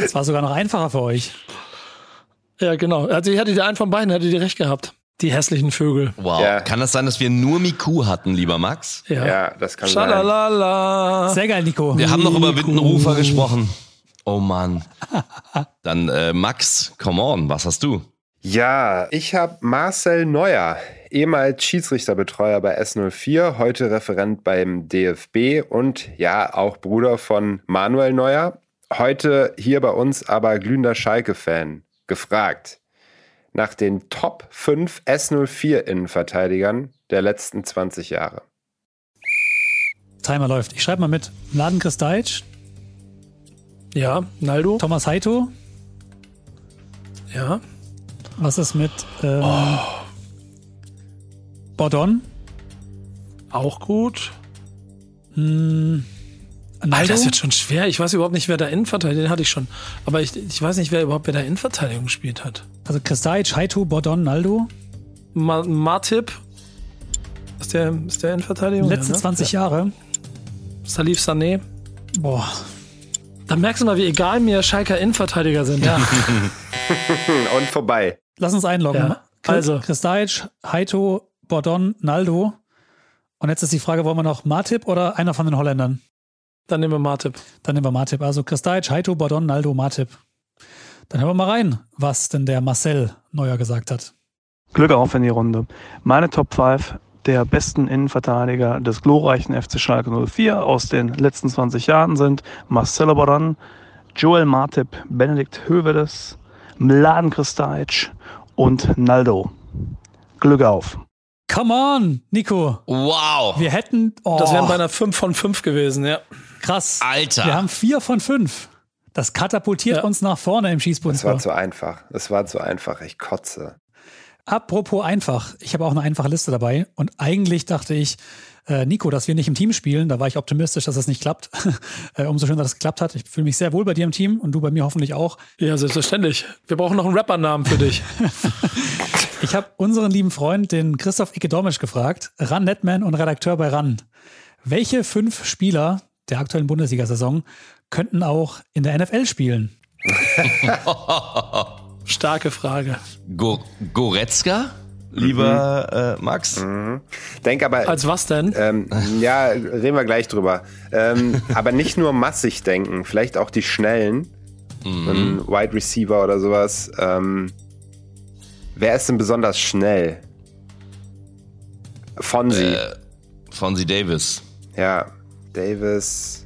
Das war sogar noch einfacher für euch. Ja, genau. Also, hätte die einen von beiden, hätte die recht gehabt. Die hässlichen Vögel. Wow. Ja. Kann das sein, dass wir nur Miku hatten, lieber Max? Ja. Ja, das kann sein. Schalalala. Sehr geil, Nico. Wir haben noch über Wittenrufer gesprochen. Oh Mann. Dann äh, Max, come on, was hast du? Ja, ich habe Marcel Neuer, ehemals Schiedsrichterbetreuer bei S04, heute Referent beim DFB und ja, auch Bruder von Manuel Neuer. Heute hier bei uns aber glühender Schalke-Fan gefragt nach den Top 5 S04-Innenverteidigern der letzten 20 Jahre. Timer läuft. Ich schreibe mal mit. Mladen Kristajic, Ja, Naldo. Thomas Heito. Ja. Was ist mit ähm, Bordon? Auch gut. Hm, Alter, Naldo? das wird schon schwer. Ich weiß überhaupt nicht, wer da Innenverteidigung, den hatte ich schon. Aber ich, ich weiß nicht, wer überhaupt wer da Innenverteidigung gespielt hat. Also Kristajic, Heito, Bordon, Naldo. Ma Martip. Ist der, ist der Innenverteidigung? Letzte ja, ne? 20 Jahre. Salif Sané. Boah. Da merkst du mal, wie egal mir Schalker Innenverteidiger sind. Ja. Und vorbei. Lass uns einloggen. Ja, also. Kristajic, Heito, Bordon, Naldo. Und jetzt ist die Frage, wollen wir noch Martip oder einer von den Holländern? Dann nehmen wir Martip. Dann nehmen wir Martip. Also Kristajic, Heito, Bordon, Naldo, Martip. Dann hören wir mal rein, was denn der Marcel Neuer gesagt hat. Glück auf in die Runde. Meine Top 5 der besten Innenverteidiger des glorreichen FC Schalke 04 aus den letzten 20 Jahren sind Marcelo Boran, Joel Martip, Benedikt Hövedes, Mladen Kristajic und Naldo. Glück auf. Come on, Nico. Wow. Wir hätten. Oh, Das wären bei einer 5 von 5 gewesen, ja. Krass. Alter. Wir haben vier von fünf. Das katapultiert Ja. uns nach vorne im Es war zu einfach. Es war zu einfach. Ich kotze. Apropos einfach, ich habe auch eine einfache Liste dabei und eigentlich dachte ich, äh, Nico, dass wir nicht im Team spielen, da war ich optimistisch, dass das nicht klappt. äh, umso schöner, dass es geklappt hat. Ich fühle mich sehr wohl bei dir im Team und du bei mir hoffentlich auch. Ja, selbstverständlich. Wir brauchen noch einen Rappernamen für dich. Ich habe unseren lieben Freund, den Christoph Icke-Dormisch, gefragt, Ran Netman und Redakteur bei Ran. Welche fünf Spieler der aktuellen Bundesliga-Saison könnten auch in der NFL spielen? Starke Frage. Go Goretzka, lieber äh, Max. Denk aber. Als was denn? Ähm, ja, reden wir gleich drüber. Ähm, aber nicht nur massig denken, vielleicht auch die Schnellen. Ein Wide Receiver oder sowas. Ähm, wer ist denn besonders schnell? Fonsi. Äh, Fonzie Davis. Ja, Davis.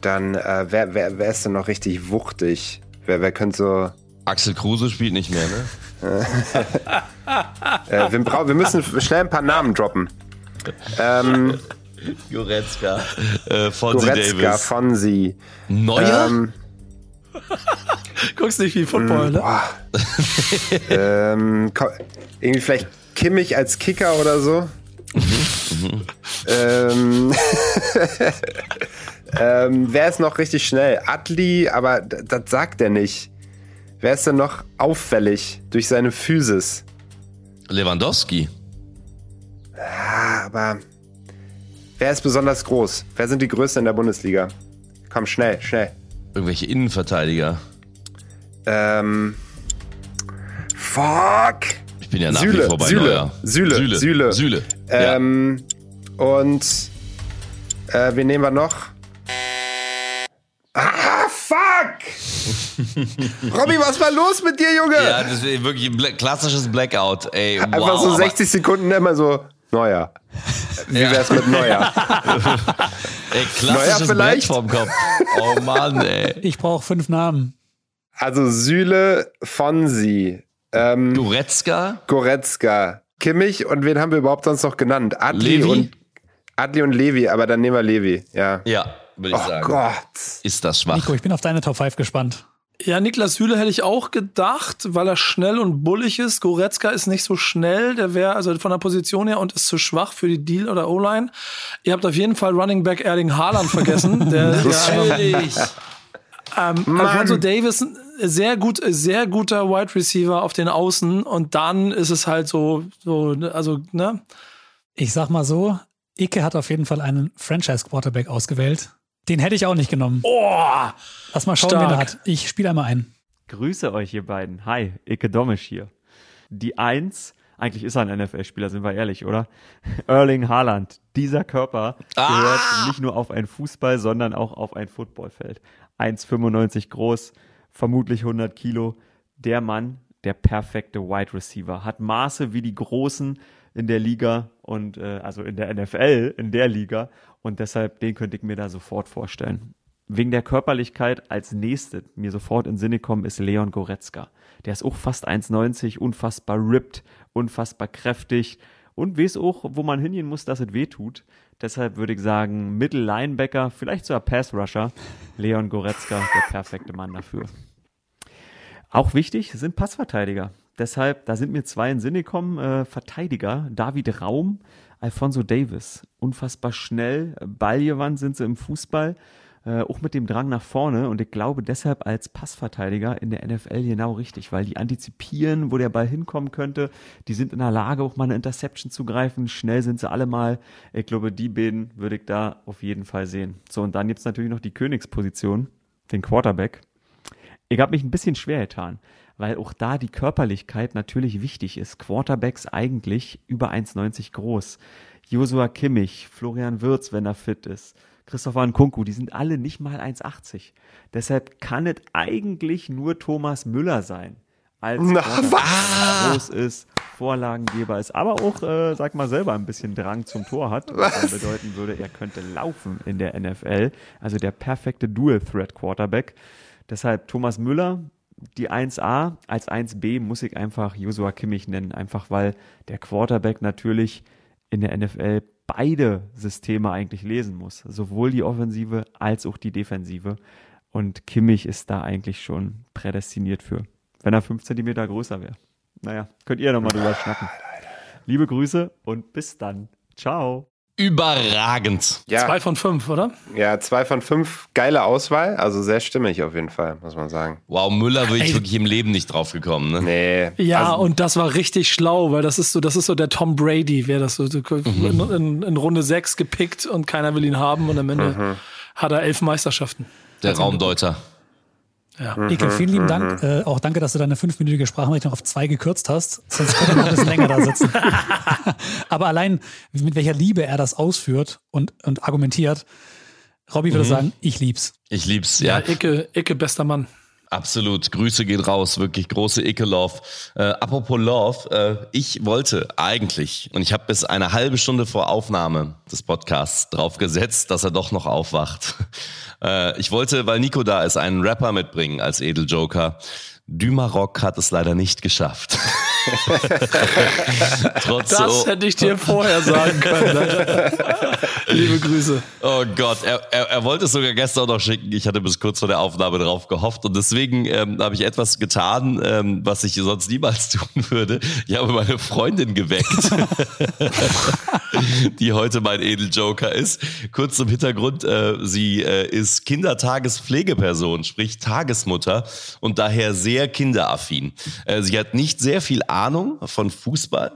Dann, äh, wer, wer, wer ist denn noch richtig wuchtig? Wer, wer könnte so. Axel Kruse spielt nicht mehr, ne? Äh, wir, brauchen, wir müssen schnell ein paar Namen droppen. Ähm, Goretzka. Äh, Fonzie Goretzka, Davis. Fonsi. Neuer? Ähm, Guckst nicht wie Football, ne? boah. ähm, irgendwie vielleicht Kimmich als Kicker oder so. Ähm, ähm, wer ist noch richtig schnell? Atli, aber das sagt er nicht. Wer ist denn noch auffällig durch seine Physis? Lewandowski. Ah, aber wer ist besonders groß? Wer sind die Größten in der Bundesliga? Komm, schnell, schnell. Irgendwelche Innenverteidiger. Ähm. Fuck! Ich bin ja nach Süle, wie vor bei Süle, Neuer. Süle, Süle. Süle. Süle. Ja. Und äh, wen nehmen wir noch? Ah, fuck! Robby, was war los mit dir, Junge? Ja, das ist wirklich ein Bla- klassisches Blackout, ey. Einfach wow, so aber- 60 Sekunden immer so, neuer. Wie wär's mit neuer? Ey, Neuer klassisches Blatt vielleicht? vom Kopf. Oh Mann, ey. Ich brauche fünf Namen. Also Süle, Fonsi, ähm, Goretzka? Goretzka, Kimmich und wen haben wir überhaupt sonst noch genannt? Adli Levi? und Adli und Levi, aber dann nehmen wir Levi, ja. Ja, würde ich Oh sagen. Gott. Ist das schwach. Nico, ich bin auf deine Top 5 gespannt. Ja, Niklas Süle hätte ich auch gedacht, weil er schnell und bullig ist. Goretzka ist nicht so schnell, der wäre also von der Position her und ist zu schwach für die Deal oder O-Line. Ihr habt auf jeden Fall Running Back Erling Haaland vergessen. Der, der Natürlich. ähm, Mann. Alfonso Davis, ein sehr gut, sehr guter Wide Receiver auf den Außen und dann ist es halt so, so, also, ne? Ich sag mal so, Icke hat auf jeden Fall einen Franchise-Quarterback ausgewählt. Den hätte ich auch nicht genommen. Oh, Lass mal schauen, stark. wen er hat. Ich spiele einmal ein. Grüße euch, ihr beiden. Hi, Icke Domisch hier. Die Eins, eigentlich ist er ein NFL-Spieler, sind wir ehrlich, oder? Erling Haaland. Dieser Körper gehört nicht nur auf ein Fußball, sondern auch auf ein Footballfeld. 1,95 groß, vermutlich 100 Kilo. Der Mann, der perfekte Wide Receiver. Hat Maße wie die Großen in der Liga und äh, also in der NFL, in der Liga. Und deshalb, den könnte ich mir da sofort vorstellen. Wegen der Körperlichkeit als nächste mir sofort in den Sinne kommen ist Leon Goretzka. Der ist auch fast 1,90, unfassbar ripped, unfassbar kräftig und weiß auch, wo man hingehen muss, dass es weh tut. Deshalb würde ich sagen, Mittel-Linebacker, vielleicht sogar Pass-Rusher. Leon Goretzka, der perfekte Mann dafür. Auch wichtig sind Passverteidiger. Deshalb, da sind mir zwei in den Sinn gekommen, äh, Verteidiger, David Raum, Alfonso Davis. Unfassbar schnell, ballgewandt sind sie im Fußball, äh, auch mit dem Drang nach vorne. Und ich glaube deshalb als Passverteidiger in der NFL genau richtig, weil die antizipieren, wo der Ball hinkommen könnte. Die sind in der Lage, auch mal eine Interception zu greifen. Schnell sind sie alle mal. Ich glaube, die beiden würde ich da auf jeden Fall sehen. So, und dann gibt's natürlich noch die Königsposition, den Quarterback. Ich habe mich ein bisschen schwer getan, weil auch da die Körperlichkeit natürlich wichtig ist. Quarterbacks eigentlich über 1,90 groß. Josua Kimmich, Florian Wirz, wenn er fit ist, Christopher Nkunku, die sind alle nicht mal 1,80. Deshalb kann es eigentlich nur Thomas Müller sein. Als Na, groß ist, Vorlagengeber ist, aber auch, äh, sag mal, selber ein bisschen Drang zum Tor hat, was dann bedeuten würde, er könnte laufen in der NFL. Also der perfekte Dual-Threat-Quarterback. Deshalb Thomas Müller, die 1A, als 1B muss ich einfach Joshua Kimmich nennen, einfach weil der Quarterback natürlich in der NFL beide Systeme eigentlich lesen muss, sowohl die Offensive als auch die Defensive. Und Kimmich ist da eigentlich schon prädestiniert für, wenn er 5 Zentimeter größer wäre. Naja, könnt ihr nochmal drüber schnacken. Liebe Grüße und bis dann. Ciao. Überragend. Ja, zwei von fünf, oder? ja, zwei von fünf, geile Auswahl, also sehr stimmig auf jeden Fall, muss man sagen. Wow, Müller würde ich wirklich im Leben nicht drauf gekommen. Ne? Nee. Ja, also, und das war richtig schlau, weil das ist so, das ist so der Tom Brady, wäre das so so in, in, in Runde sechs gepickt und keiner will ihn haben und am Ende hat er elf Meisterschaften. Der Raumdeuter. Ja. Ike, vielen lieben Dank. Äh, auch danke, dass du deine fünfminütige Sprachnachricht noch auf zwei gekürzt hast. Sonst könnte er noch ein bisschen länger da sitzen. Aber allein, mit welcher Liebe er das ausführt und, und argumentiert, Robby würde sagen, ich lieb's. Ich lieb's, Ja, ja. Icke, Icke, bester Mann. Absolut. Grüße gehen raus. Wirklich große Icke Love. Äh, apropos Love, äh, ich wollte eigentlich, und ich habe bis eine halbe Stunde vor Aufnahme des Podcasts drauf gesetzt, dass er doch noch aufwacht. Äh, ich wollte, weil Nico da ist, einen Rapper mitbringen als Edeljoker. Dümarock hat es leider nicht geschafft. Trotz Das oh, hätte ich dir vorher sagen können. Alter. Liebe Grüße. Oh Gott, er, er, er wollte es sogar gestern noch schicken. Ich hatte bis kurz vor der Aufnahme darauf gehofft und deswegen ähm, habe ich etwas getan, ähm, was ich sonst niemals tun würde. Ich habe meine Freundin geweckt. die heute mein Edeljoker ist. Kurz zum Hintergrund, äh, sie äh, ist Kindertagespflegeperson, sprich Tagesmutter und daher sehr kinderaffin. Äh, sie hat nicht sehr viel Ahnung von Fußball,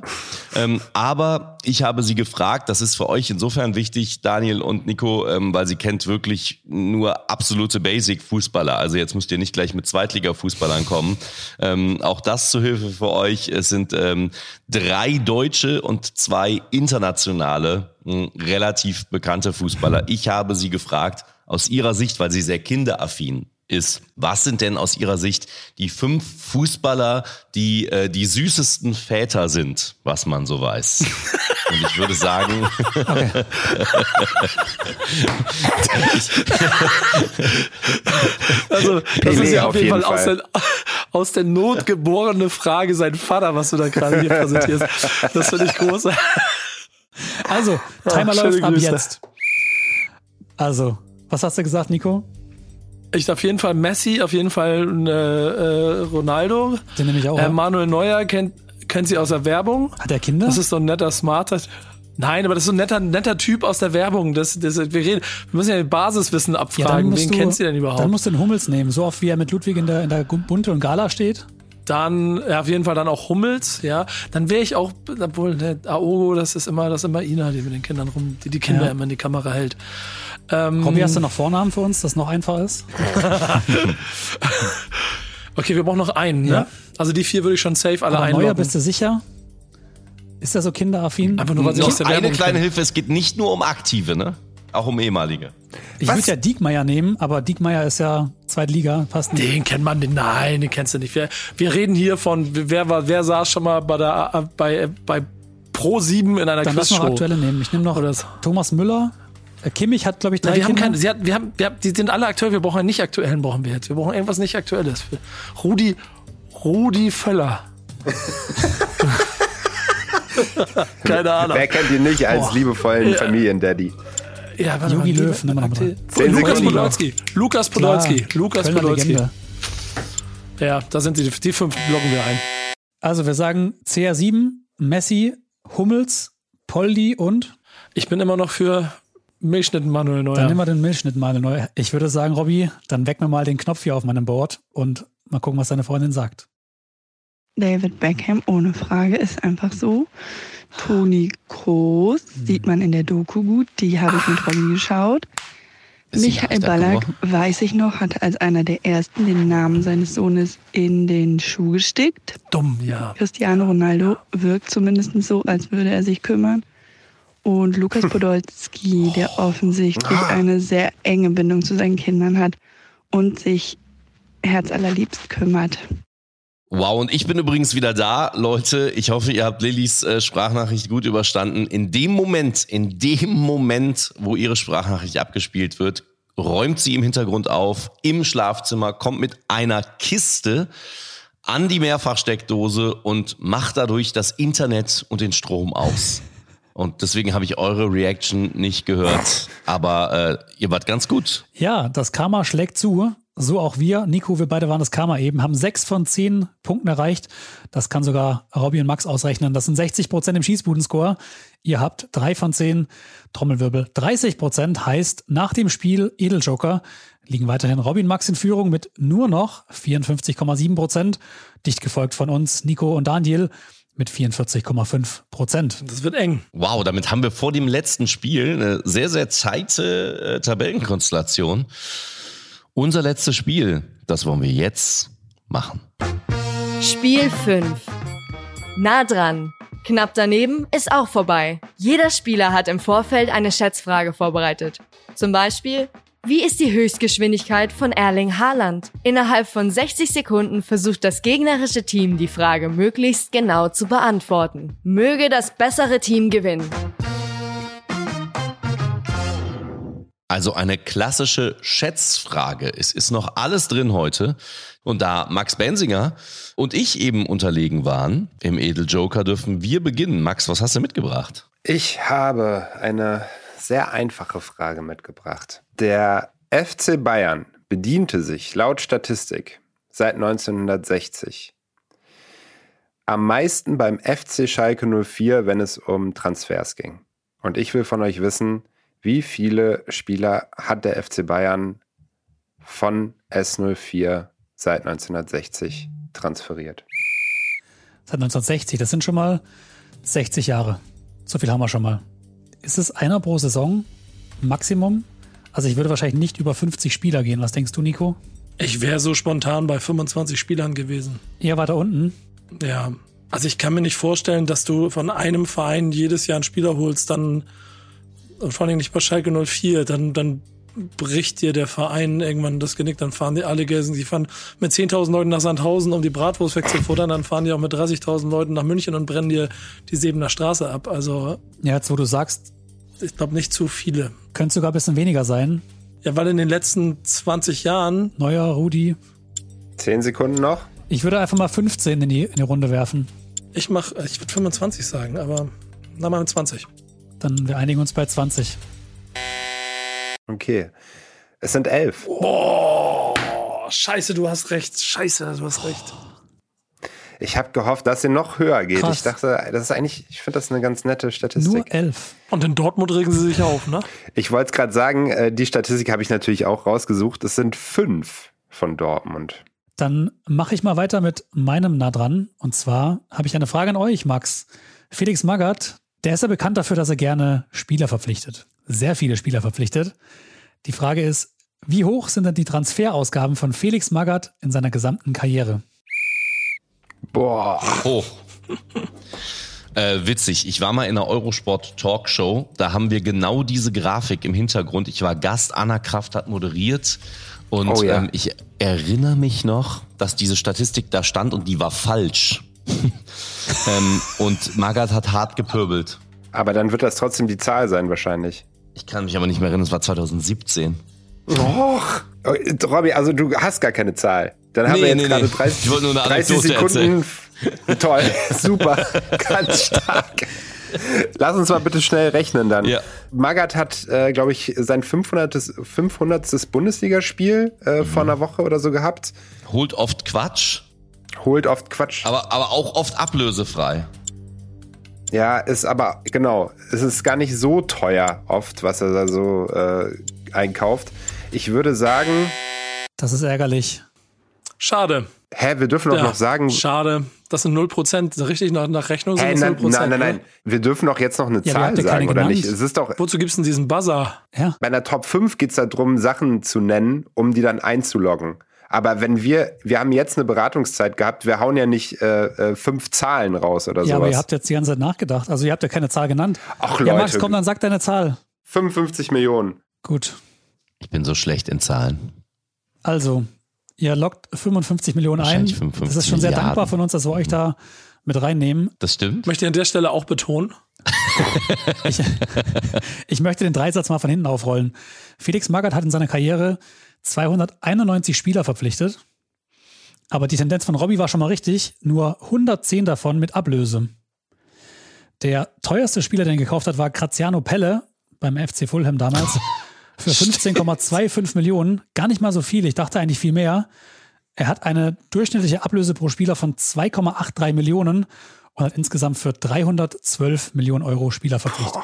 ähm, aber ich habe sie gefragt, das ist für euch insofern wichtig, Daniel und Nico, ähm, weil sie kennt wirklich nur absolute Basic-Fußballer. Also jetzt müsst ihr nicht gleich mit Zweitliga-Fußballern kommen. Ähm, auch das zu Hilfe für euch. Es sind ähm, drei deutsche und zwei internationale, mh, hm, relativ bekannte Fußballer. Ich habe sie gefragt, aus ihrer Sicht, weil sie sehr kinderaffin ist. Was sind denn aus Ihrer Sicht die fünf Fußballer, die äh, die süßesten Väter sind, was man so weiß? Und ich würde sagen, also das ist ja auf jeden Fall, Fall, Aus, der, aus der Not geborene Frage sein Vater, was du da gerade hier präsentierst. Das finde ich groß. Also, Timer Ach, läuft ab jetzt. Also, was hast du gesagt, Nico? Ich auf jeden Fall Messi, auf jeden Fall äh, äh, Ronaldo. Den nehme ich auch. Äh, Manuel Neuer kennt, kennt sie aus der Werbung. Hat er Kinder? Das ist so ein netter, smarter. Nein, aber das ist so ein netter, netter Typ aus der Werbung. Das, das, wir, reden, wir müssen ja Basiswissen abfragen. Ja, Wen du, kennt sie denn überhaupt? Dann musst du den Hummels nehmen, so oft wie er mit Ludwig in der, in der Bunte und Gala steht. Dann ja, auf jeden Fall dann auch Hummels, ja. Dann wäre ich auch, obwohl der Aogo, das ist immer, das ist immer Ina, die mit den Kindern rum, die die Kinder ja. immer in die Kamera hält. Ähm, Robby, hast du noch Vornamen für uns, das noch einfach ist? okay, wir brauchen noch einen, ne? Ja. Also die vier würde ich schon safe alle Aber einloggen. Neuer, bist du sicher? Ist er so kinderaffin? Einfach nur, weil sie aus der Eine kleine kenn. Hilfe, es geht nicht nur um Aktive, ne? Auch um ehemalige. Ich würde ja Diekmeyer nehmen, aber Diekmeyer ist ja Zweitliga, passt nicht. Den kennt man, den, nein, den kennst du nicht. Wir, wir reden hier von, wer war, wer saß schon mal bei der, bei, bei Pro 7 in einer Dann Quizshow? lass noch aktuelle nehmen. Ich nehme noch Thomas Müller. Kimmich hat, glaube ich, drei Nein, wir Kinder. haben keine, sie hat, wir haben, wir haben, die sind alle aktuell. Wir brauchen einen nicht aktuellen, brauchen wir jetzt. Wir brauchen irgendwas nicht aktuelles. Rudi, Rudi Völler. keine Ahnung. Wer kennt ihn nicht als Boah. liebevollen ja. Familiendaddy? Ja, warte Jogi Löw, nimm mal Lukas Podolski. Lukas Podolski. Lukas Podolski. Ja, da sind die, die fünf blocken wir ein. Also wir sagen CR7, Messi, Hummels, Poldi und ich bin immer noch für Milchschnitt Manuel Neuer. Dann nehmen wir den Milchschnitt Manuel Neuer. Ich würde sagen, Robby, dann weck mir mal den Knopf hier auf meinem Board und mal gucken, was deine Freundin sagt. David Beckham, ohne Frage, ist einfach so. Toni Kroos hm. sieht man in der Doku gut, die habe ich mit Robby geschaut. Michael Ballack, weiß ich noch, hat als einer der ersten den Namen seines Sohnes in den Schuh gestickt. Dumm, ja. Cristiano Ronaldo wirkt zumindest so, als würde er sich kümmern und Lukas Podolski, der offensichtlich ah. eine sehr enge Bindung zu seinen Kindern hat und sich herzallerliebst kümmert. Wow, und ich bin übrigens wieder da, Leute. Ich hoffe, ihr habt Lillys äh, Sprachnachricht gut überstanden. In dem Moment, in dem Moment, wo ihre Sprachnachricht abgespielt wird, räumt sie im Hintergrund auf, im Schlafzimmer, kommt mit einer Kiste an die Mehrfachsteckdose und macht dadurch das Internet und den Strom aus. Und deswegen habe ich eure Reaction nicht gehört. Aber äh, ihr wart ganz gut. Ja, das Karma schlägt zu. So auch wir. Nico, wir beide waren das Karma eben, haben sechs von zehn Punkten erreicht. Das kann sogar Robby und Max ausrechnen. Das sind 60 Prozent im Schießbudenscore. Ihr habt drei von zehn Trommelwirbel. 30 Prozent heißt nach dem Spiel Edeljoker liegen weiterhin Robin Max in Führung mit nur noch 54,7 Prozent. Dicht gefolgt von uns, Nico und Daniel mit 44,5 Prozent. Das wird eng. Wow, damit haben wir vor dem letzten Spiel eine sehr, sehr zeite äh, Tabellenkonstellation. Unser letztes Spiel, das wollen wir jetzt machen. Spiel 5. Nah dran. Knapp daneben ist auch vorbei. Jeder Spieler hat im Vorfeld eine Schätzfrage vorbereitet. Zum Beispiel, wie ist die Höchstgeschwindigkeit von Erling Haaland? Innerhalb von 60 Sekunden versucht das gegnerische Team die Frage möglichst genau zu beantworten. Möge das bessere Team gewinnen. Also eine klassische Schätzfrage. Es ist noch alles drin heute. Und da Max Bensinger und ich eben unterlegen waren im Edeljoker, dürfen wir beginnen. Max, was hast du mitgebracht? Ich habe eine sehr einfache Frage mitgebracht. Der FC Bayern bediente sich laut Statistik seit 1960 am meisten beim FC Schalke 04, wenn es um Transfers ging. Und ich will von euch wissen, wie viele Spieler hat der FC Bayern von S04 seit 1960 transferiert? Seit 1960, das sind schon mal 60 Jahre. So viel haben wir schon mal. Ist es einer pro Saison? Maximum? Also ich würde wahrscheinlich nicht über 50 Spieler gehen. Was denkst du, Nico? Ich wäre so spontan bei 25 Spielern gewesen. Eher weiter unten? Ja. Also ich kann mir nicht vorstellen, dass du von einem Verein jedes Jahr einen Spieler holst, dann und vor allem nicht bei Schalke 04, dann, dann bricht dir der Verein irgendwann das Genick, dann fahren die alle gegen, die fahren mit 10.000 Leuten nach Sandhausen, um die Bratwurst wegzufuttern, dann fahren die auch mit 30.000 Leuten nach München und brennen dir die Sebener Straße ab. Also. Ja, jetzt wo du sagst. Ich glaube nicht zu viele. Könnte sogar ein bisschen weniger sein. Ja, weil in den letzten 20 Jahren. Neuer Rudi. Zehn Sekunden noch. Ich würde einfach mal 15 in die, in die Runde werfen. Ich mach, ich würde 25 sagen, aber na mal mit 20. Dann wir einigen uns bei 20. Okay. Es sind elf. Boah, scheiße, du hast recht. Scheiße, du hast recht. Ich habe gehofft, dass sie noch höher geht. Krass. Ich dachte, das ist eigentlich, ich finde das eine ganz nette Statistik. Nur elf. Und in Dortmund regen sie sich auf, ne? Ich wollte es gerade sagen, äh, die Statistik habe ich natürlich auch rausgesucht. Es sind fünf von Dortmund. Dann mache ich mal weiter mit meinem nah dran. Und zwar habe ich eine Frage an euch, Max. Felix Magath, der ist ja bekannt dafür, dass er gerne Spieler verpflichtet. Sehr viele Spieler verpflichtet. Die Frage ist, wie hoch sind denn die Transferausgaben von Felix Magath in seiner gesamten Karriere? Boah. Hoch. Äh, witzig, ich war mal in einer Eurosport Talkshow, da haben wir genau diese Grafik im Hintergrund. Ich war Gast, Anna Kraft hat moderiert und oh ja. ähm, ich erinnere mich noch, dass diese Statistik da stand und die war falsch. ähm, und Magath hat hart gepöbelt. Aber dann wird das trotzdem die Zahl sein wahrscheinlich. Ich kann mich aber nicht mehr erinnern, es war 2017. Och, Robby, also du hast gar keine Zahl. Dann haben nee, wir jetzt nee, gerade 30, ich nur eine 30 Sekunden. Erzählen. Toll, super, ganz stark. Lass uns mal bitte schnell rechnen dann. Ja. Magath hat, äh, glaube ich, sein 500. 500. Bundesligaspiel äh, mhm. vor einer Woche oder so gehabt. Holt oft Quatsch. Holt oft Quatsch. Aber, aber auch oft ablösefrei. Ja, ist aber, genau, es ist gar nicht so teuer oft, was er da so äh, einkauft. Ich würde sagen. Das ist ärgerlich. Schade. Hä, wir dürfen doch ja, noch sagen. Schade. Das sind 0%. Richtig nach, nach Rechnung sind Hä, das 0%. Nein, nein, nein. Wir dürfen doch jetzt noch eine ja, Zahl sagen, oder nicht? Es ist doch. Wozu gibt's denn diesen Buzzer? Ja. Bei einer Top 5 geht's darum, Sachen zu nennen, um die dann einzuloggen. Aber wenn wir, wir haben jetzt eine Beratungszeit gehabt, wir hauen ja nicht äh, äh fünf Zahlen raus oder so. Ja, sowas. aber ihr habt jetzt die ganze Zeit nachgedacht. Also ihr habt ja keine Zahl genannt. Ach Leute. Ja, Max, komm, dann sag deine Zahl. 55 Millionen. Gut. Ich bin so schlecht in Zahlen. Also, ihr lockt 55 Millionen ein. 55 das ist schon sehr Milliarden. dankbar von uns, dass wir euch da mit reinnehmen. Das stimmt. Möchte ich an der Stelle auch betonen. ich, ich möchte den Dreisatz mal von hinten aufrollen. Felix Magath hat in seiner Karriere 291 Spieler verpflichtet. Aber die Tendenz von Robbie war schon mal richtig. Nur 110 davon mit Ablöse. Der teuerste Spieler, den er gekauft hat, war Graziano Pelle beim FC Fulham damals. Für 15,25 Millionen. Gar nicht mal so viel. Ich dachte eigentlich viel mehr. Er hat eine durchschnittliche Ablöse pro Spieler von 2,83 Millionen und hat insgesamt für 312 Millionen Euro Spieler verpflichtet.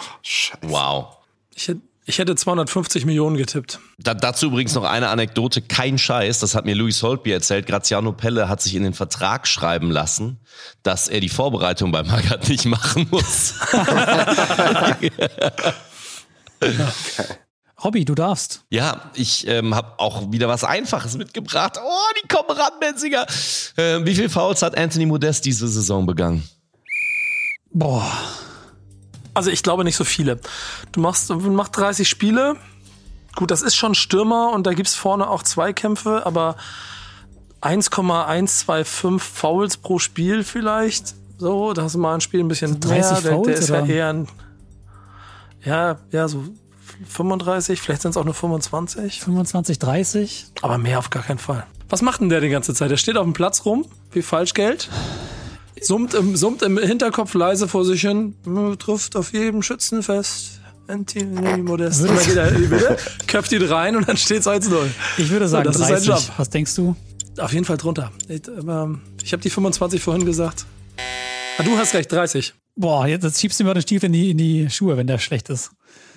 Oh, wow. Ich hätte ich hätte 250 Millionen getippt. Da, dazu übrigens noch eine Anekdote, kein Scheiß, das hat mir Louis Holtby erzählt. Graziano Pelle hat sich in den Vertrag schreiben lassen, dass er die Vorbereitung bei Magath nicht machen muss. okay. Robby, du darfst. Ja, ich ähm, habe auch wieder was Einfaches mitgebracht. Oh, die kommen ran, Menziger. Äh, wie viele Fouls hat Anthony Modest diese Saison begangen? Boah. Also ich glaube nicht so viele. Du machst, machst 30 Spiele. Gut, das ist schon Stürmer und da gibt's vorne auch Zweikämpfe, aber 1,125 Fouls pro Spiel vielleicht. So, da hast du mal ein Spiel ein bisschen 30 mehr. Der, Fouls, der ist oder? ja eher ein, ja, ja, so 35, vielleicht sind es auch nur 25. 25, 30. Aber mehr auf gar keinen Fall. Was macht denn der die ganze Zeit? Der steht auf dem Platz rum, wie Falschgeld summt im, summt im Hinterkopf leise vor sich hin, trifft auf jedem Schützen fest. Anthony Modest. Die Mitte, köpft ihn rein und dann steht's 1-0. Ich würde sagen, so, das 30. ist sein Job. Was denkst du? Auf jeden Fall drunter. Ich, ich habe die 25 vorhin gesagt. Ah, du hast recht, 30. Boah, jetzt, jetzt schiebst du mir den Stiefel in die, in die Schuhe, wenn der schlecht ist.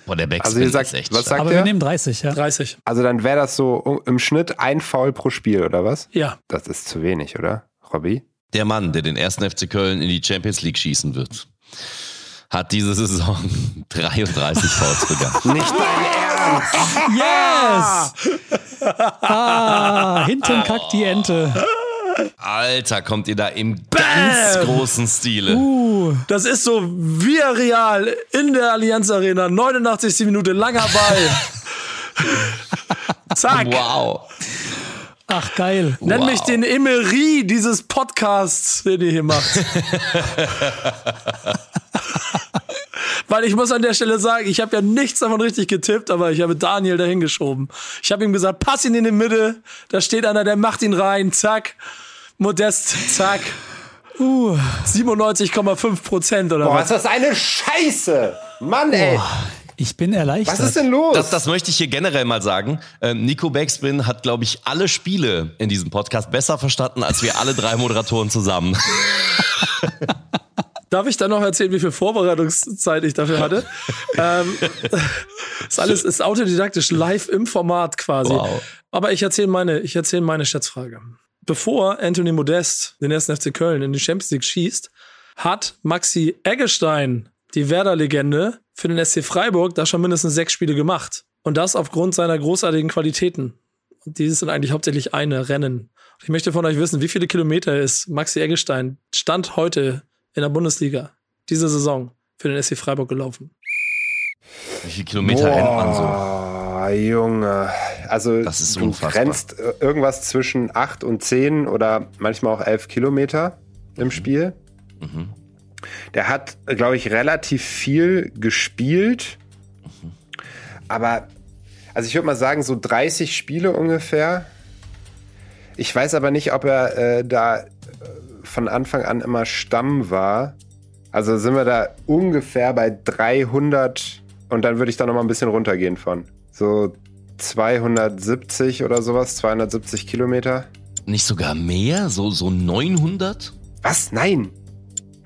Boah, der Backspin Also ihr sagt, ist echt was sagt Aber ihr? wir nehmen 30, ja. 30. Also dann wäre das so im Schnitt ein Foul pro Spiel, oder was? Ja. Das ist zu wenig, oder? Robby? Der Mann, der den ersten FC Köln in die Champions League schießen wird, hat diese Saison 33 Fouls begangen. Nicht dein Ernst! Yes! Ah, hinten kackt die Ente. Alter, kommt ihr da im ganz großen Stile. Uh, Das ist so via Real in der Allianz Arena, 89. Minute, langer Ball. Zack. Wow. Ach, geil. Nenn mich Wow. den Emery dieses Podcasts, den ihr hier macht. Weil ich muss an der Stelle sagen, ich habe ja nichts davon richtig getippt, aber ich habe Daniel dahin geschoben. Ich habe ihm gesagt, pass ihn in die Mitte, da steht einer, der macht ihn rein, zack. Modest, zack. Uh, 97,5 Prozent oder Boah, was? ist das eine Scheiße! Mann, ey! Ich bin erleichtert. Was ist denn los? Das, das möchte ich hier generell mal sagen. Ähm, Nico Backspin hat, glaube ich, alle Spiele in diesem Podcast besser verstanden, als wir alle drei Moderatoren zusammen. Darf ich dann noch erzählen, wie viel Vorbereitungszeit ich dafür hatte? ähm, ist alles ist autodidaktisch live im Format quasi. Wow. Aber ich erzähle meine, ich erzähle meine Schätzfrage. Bevor Anthony Modest den ersten FC Köln in die Champions League schießt, hat Maxi Eggestein, die Werder-Legende, für den SC Freiburg da schon mindestens sechs Spiele gemacht. Und das aufgrund seiner großartigen Qualitäten. Und dieses sind eigentlich hauptsächlich eine Rennen. Ich möchte von euch wissen, wie viele Kilometer ist Maxi Eggestein Stand heute in der Bundesliga diese Saison für den SC Freiburg gelaufen? Wie viele Kilometer rennt man so? Boah, Junge. Also Das ist du unfassbar. rennst äh, irgendwas zwischen 8 und 10 oder manchmal auch 11 Kilometer im Spiel. Mhm. Der hat, glaube ich, relativ viel gespielt. Aber, also ich würde mal sagen, so 30 Spiele ungefähr. Ich weiß aber nicht, ob er äh, da äh, von Anfang an immer Stamm war. Also sind wir da ungefähr bei 300 und dann würde ich da noch mal ein bisschen runtergehen von. So 270 oder sowas, 270 Kilometer. Nicht sogar mehr? So, so 900? Was? Nein.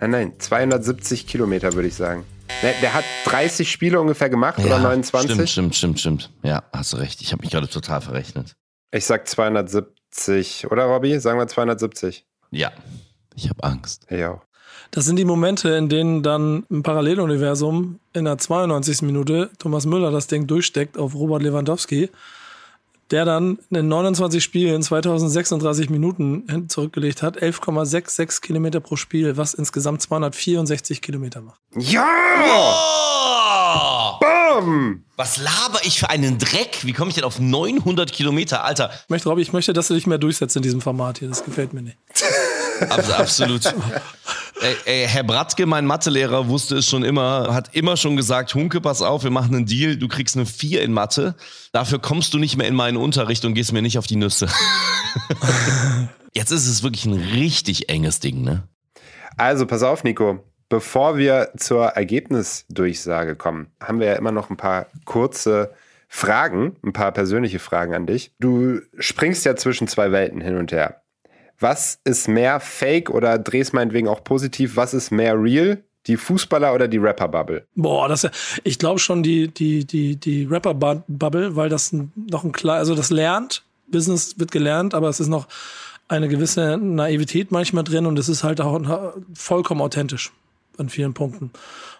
Nein, nein, 270 Kilometer würde ich sagen. Der, der hat 30 Spiele ungefähr gemacht oder 29. Stimmt, stimmt, stimmt, stimmt. Ja, hast du recht. Ich habe mich gerade total verrechnet. Ich sag 270, oder Robby? Sagen wir 270. Ja, ich habe Angst. Auch. Das sind die Momente, in denen dann im Paralleluniversum in der 92. Minute Thomas Müller das Ding durchsteckt auf Robert Lewandowski, der dann in 29 Spielen 2036 Minuten zurückgelegt hat, 11,66 Kilometer pro Spiel, was insgesamt 264 Kilometer macht. Ja! Oh! Bam! Was laber ich für einen Dreck? Wie komme ich denn auf 900 Kilometer? Alter, Ich möchte, Robby, ich möchte, dass du dich mehr durchsetzt in diesem Format hier. Das gefällt mir nicht. Abs absolut. Ey, ey, Herr Brattke, mein Mathelehrer, wusste es schon immer, hat immer schon gesagt, Hunke, pass auf, wir machen einen Deal, du kriegst eine 4 in Mathe, dafür kommst du nicht mehr in meinen Unterricht und gehst mir nicht auf die Nüsse. Jetzt ist es wirklich ein richtig enges Ding, ne? Also, pass auf, Nico. Bevor wir zur Ergebnisdurchsage kommen, haben wir ja immer noch ein paar kurze Fragen, ein paar persönliche Fragen an dich. Du springst ja zwischen zwei Welten hin und her. Was ist mehr Fake oder drehst meinetwegen auch positiv? Was ist mehr real? Die Fußballer oder die Rapper-Bubble? Boah, das, ich glaube schon die, die, die, die Rapper-Bubble, weil das noch ein klar, also das lernt, Business wird gelernt, aber es ist noch eine gewisse Naivität manchmal drin und es ist halt auch vollkommen authentisch an vielen Punkten.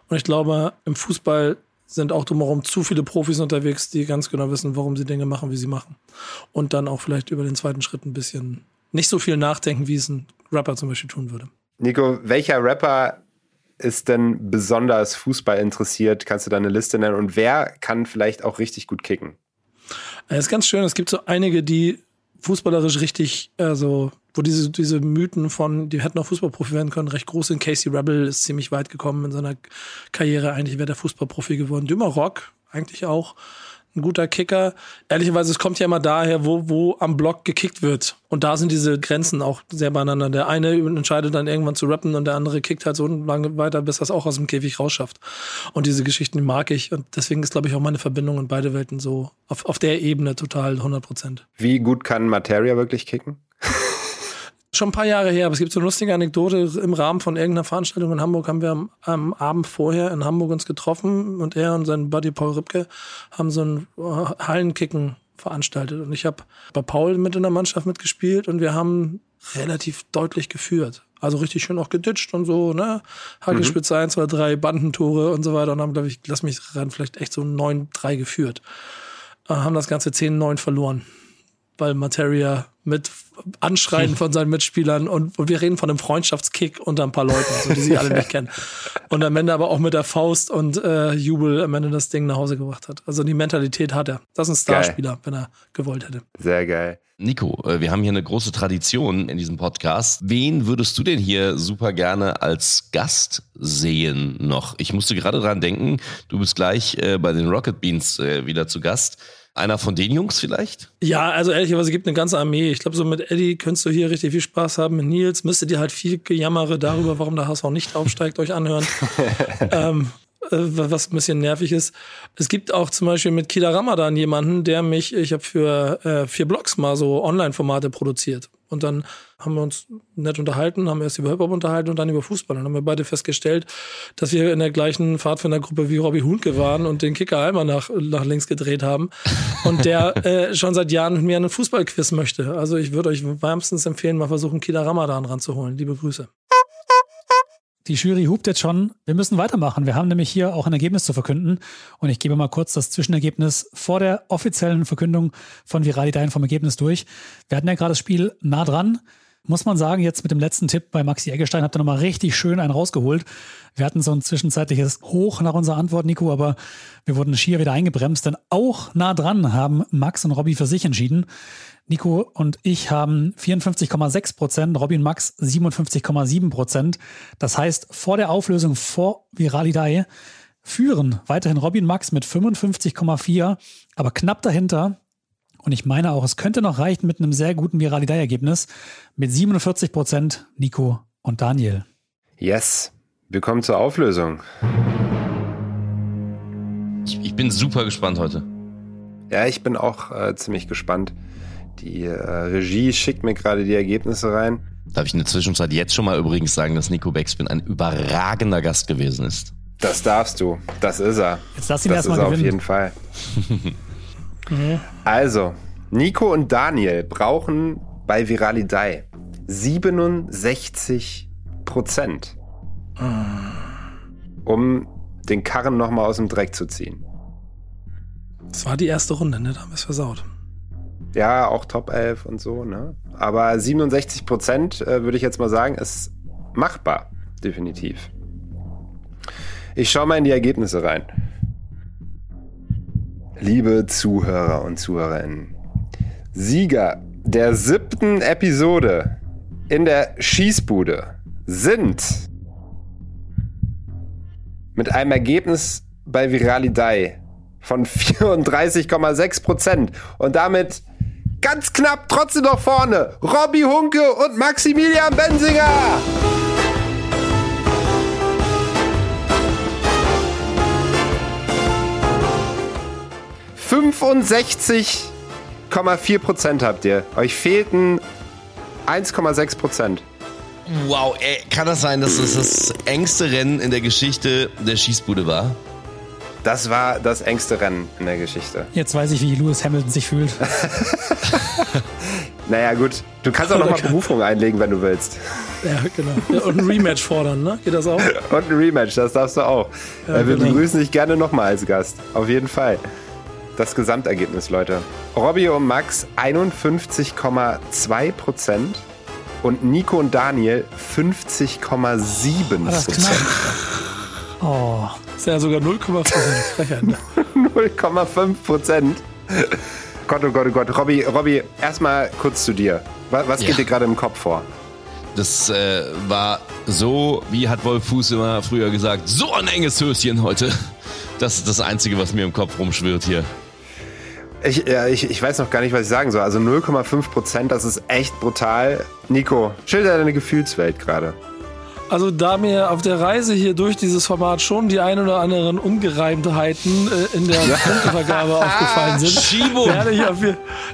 Und ich glaube, im Fußball sind auch drumherum zu viele Profis unterwegs, die ganz genau wissen, warum sie Dinge machen, wie sie machen. Und dann auch vielleicht über den zweiten Schritt ein bisschen nicht so viel nachdenken, wie es ein Rapper zum Beispiel tun würde. Nico, welcher Rapper ist denn besonders Fußball interessiert? Kannst du da eine Liste nennen? Und wer kann vielleicht auch richtig gut kicken? Es ist ganz schön, es gibt so einige, die fußballerisch richtig, also, wo diese, diese Mythen von, die hätten auch Fußballprofi werden können, recht groß sind. Casey Rebel ist ziemlich weit gekommen in seiner Karriere. Eigentlich wäre der Fußballprofi geworden. Dümmer Rock, eigentlich auch ein guter Kicker. Ehrlicherweise, es kommt ja immer daher, wo, wo am Block gekickt wird. Und da sind diese Grenzen auch sehr beieinander. Der eine entscheidet dann irgendwann zu rappen und der andere kickt halt so lange weiter, bis er es auch aus dem Käfig rausschafft. Und diese Geschichten, die mag ich. Und deswegen ist, glaube ich, auch meine Verbindung in beide Welten so auf, auf der Ebene total 100 Prozent. Wie gut kann Materia wirklich kicken? Schon ein paar Jahre her, aber es gibt so eine lustige Anekdote. Im Rahmen von irgendeiner Veranstaltung in Hamburg haben wir am, am Abend vorher in Hamburg uns getroffen und er und sein Buddy Paul Ripke haben so ein Hallenkicken veranstaltet. Und ich habe bei Paul mit in der Mannschaft mitgespielt und wir haben relativ deutlich geführt. Also richtig schön auch geditscht und so, ne? Hagelspitze mhm. 1, 2, 3, Bandentore und so weiter. Und haben, glaube ich, lass mich ran, vielleicht echt so 9-3 geführt. Äh, haben das Ganze 10-9 verloren weil Materia mit Anschreien von seinen Mitspielern und, und wir reden von einem Freundschaftskick unter ein paar Leuten, so, die sie alle nicht kennen. Und am Ende aber auch mit der Faust und äh, Jubel am Ende das Ding nach Hause gebracht hat. Also die Mentalität hat er. Das ist ein Starspieler, geil. wenn er gewollt hätte. Sehr geil. Nico, äh, wir haben hier eine große Tradition in diesem Podcast. Wen würdest du denn hier super gerne als Gast sehen noch? Ich musste gerade dran denken, du bist gleich äh, bei den Rocket Beans äh, wieder zu Gast. Einer von den Jungs vielleicht? Ja, also ehrlicherweise gibt eine ganze Armee. Ich glaube, so mit Eddie könntest du hier richtig viel Spaß haben. Mit Nils müsstet ihr halt viel Gejammere darüber, warum der HSV nicht aufsteigt, euch anhören. ähm, äh, was ein bisschen nervig ist. Es gibt auch zum Beispiel mit Kida Ramadan jemanden, der mich, ich habe für äh, vier Blogs mal so Online-Formate produziert. Und dann haben wir uns nett unterhalten, haben erst über Hip-Hop unterhalten und dann über Fußball. Und dann haben wir beide festgestellt, dass wir in der gleichen Pfadfindergruppe wie Robbie Hunke waren und den Kicker einmal nach, nach links gedreht haben. Und der äh, schon seit Jahren mit mir einen Fußballquiz möchte. Also ich würde euch wärmstens empfehlen, mal versuchen, Kida Ramadan ranzuholen. Liebe Grüße. Die Jury hupt jetzt schon. Wir müssen weitermachen. Wir haben nämlich hier auch ein Ergebnis zu verkünden. Und ich gebe mal kurz das Zwischenergebnis vor der offiziellen Verkündung von Viralidein vom Ergebnis durch. Wir hatten ja gerade das Spiel nah dran. Muss man sagen, jetzt mit dem letzten Tipp bei Maxi Eggestein habt ihr nochmal richtig schön einen rausgeholt. Wir hatten so ein zwischenzeitliches Hoch nach unserer Antwort, Nico, aber wir wurden schier wieder eingebremst, denn auch nah dran haben Max und Robby für sich entschieden. Nico und ich haben 54,6 Prozent, Robin Max 57,7 Prozent. Das heißt, vor der Auflösung vor Viralidei führen weiterhin Robin Max mit 55,4, aber knapp dahinter. Und ich meine auch, es könnte noch reichen mit einem sehr guten Viralidei-Ergebnis mit 47 Prozent Nico und Daniel. Yes, wir kommen zur Auflösung. Ich, ich bin super gespannt heute. Ja, ich bin auch äh, ziemlich gespannt. Die äh, Regie schickt mir gerade die Ergebnisse rein. Darf ich in der Zwischenzeit jetzt schon mal übrigens sagen, dass Nico Beckspin ein überragender Gast gewesen ist? Das darfst du. Das ist er. Jetzt lass ihn erstmal gewinnen. Auf jeden Fall. Also, Nico und Daniel brauchen bei Viralidei 67 Prozent, um den Karren nochmal aus dem Dreck zu ziehen. Das war die erste Runde, ne? Da haben wir es versaut. Ja, auch Top 11 und so, ne? Aber 67 Prozent, äh, würde ich jetzt mal sagen, ist machbar. Definitiv. Ich schaue mal in die Ergebnisse rein. Liebe Zuhörer und Zuhörerinnen, Sieger der siebten Episode in der Schießbude sind mit einem Ergebnis bei Viralidei von 34,6 Prozent und damit ganz knapp trotzdem noch vorne. Robby Hunke und Maximilian Bensinger. ...65,4 Prozent habt ihr. Euch fehlten 1,6 Prozent. Wow, ey, kann das sein, dass das das engste Rennen in der Geschichte der Schießbude war? Das war das engste Rennen in der Geschichte. Jetzt weiß ich, wie Lewis Hamilton sich fühlt. naja, gut. Du kannst auch nochmal Berufung einlegen, wenn du willst. Ja, genau. Und ein Rematch fordern, ne? Geht das auch? Und ein Rematch, das darfst du auch. Ja, äh, Wir genau. begrüßen dich gerne nochmal als Gast. Auf jeden Fall. Das Gesamtergebnis, Leute. Robby und Max 51,2 Prozent und Nico und Daniel 50,7 Prozent. Oh. Das ist ja sogar 0,5 Frechheit. 0,5 Prozent. Gott, oh Gott, oh Gott. Robby, Robby, erstmal kurz zu dir. Was geht ja. dir gerade im Kopf vor? Das äh, war so, wie hat Wolf Fuß immer früher gesagt, so ein enges Höschen heute. Das ist das Einzige, was mir im Kopf rumschwirrt hier. Ich, ja, ich, ich weiß noch gar nicht, was ich sagen soll. Also 0,5 Prozent, das ist echt brutal. Nico, schilder deine Gefühlswelt gerade. Also da mir auf der Reise hier durch dieses Format schon die ein oder anderen Ungereimtheiten äh, in der Punktevergabe aufgefallen sind, werde ich, auf,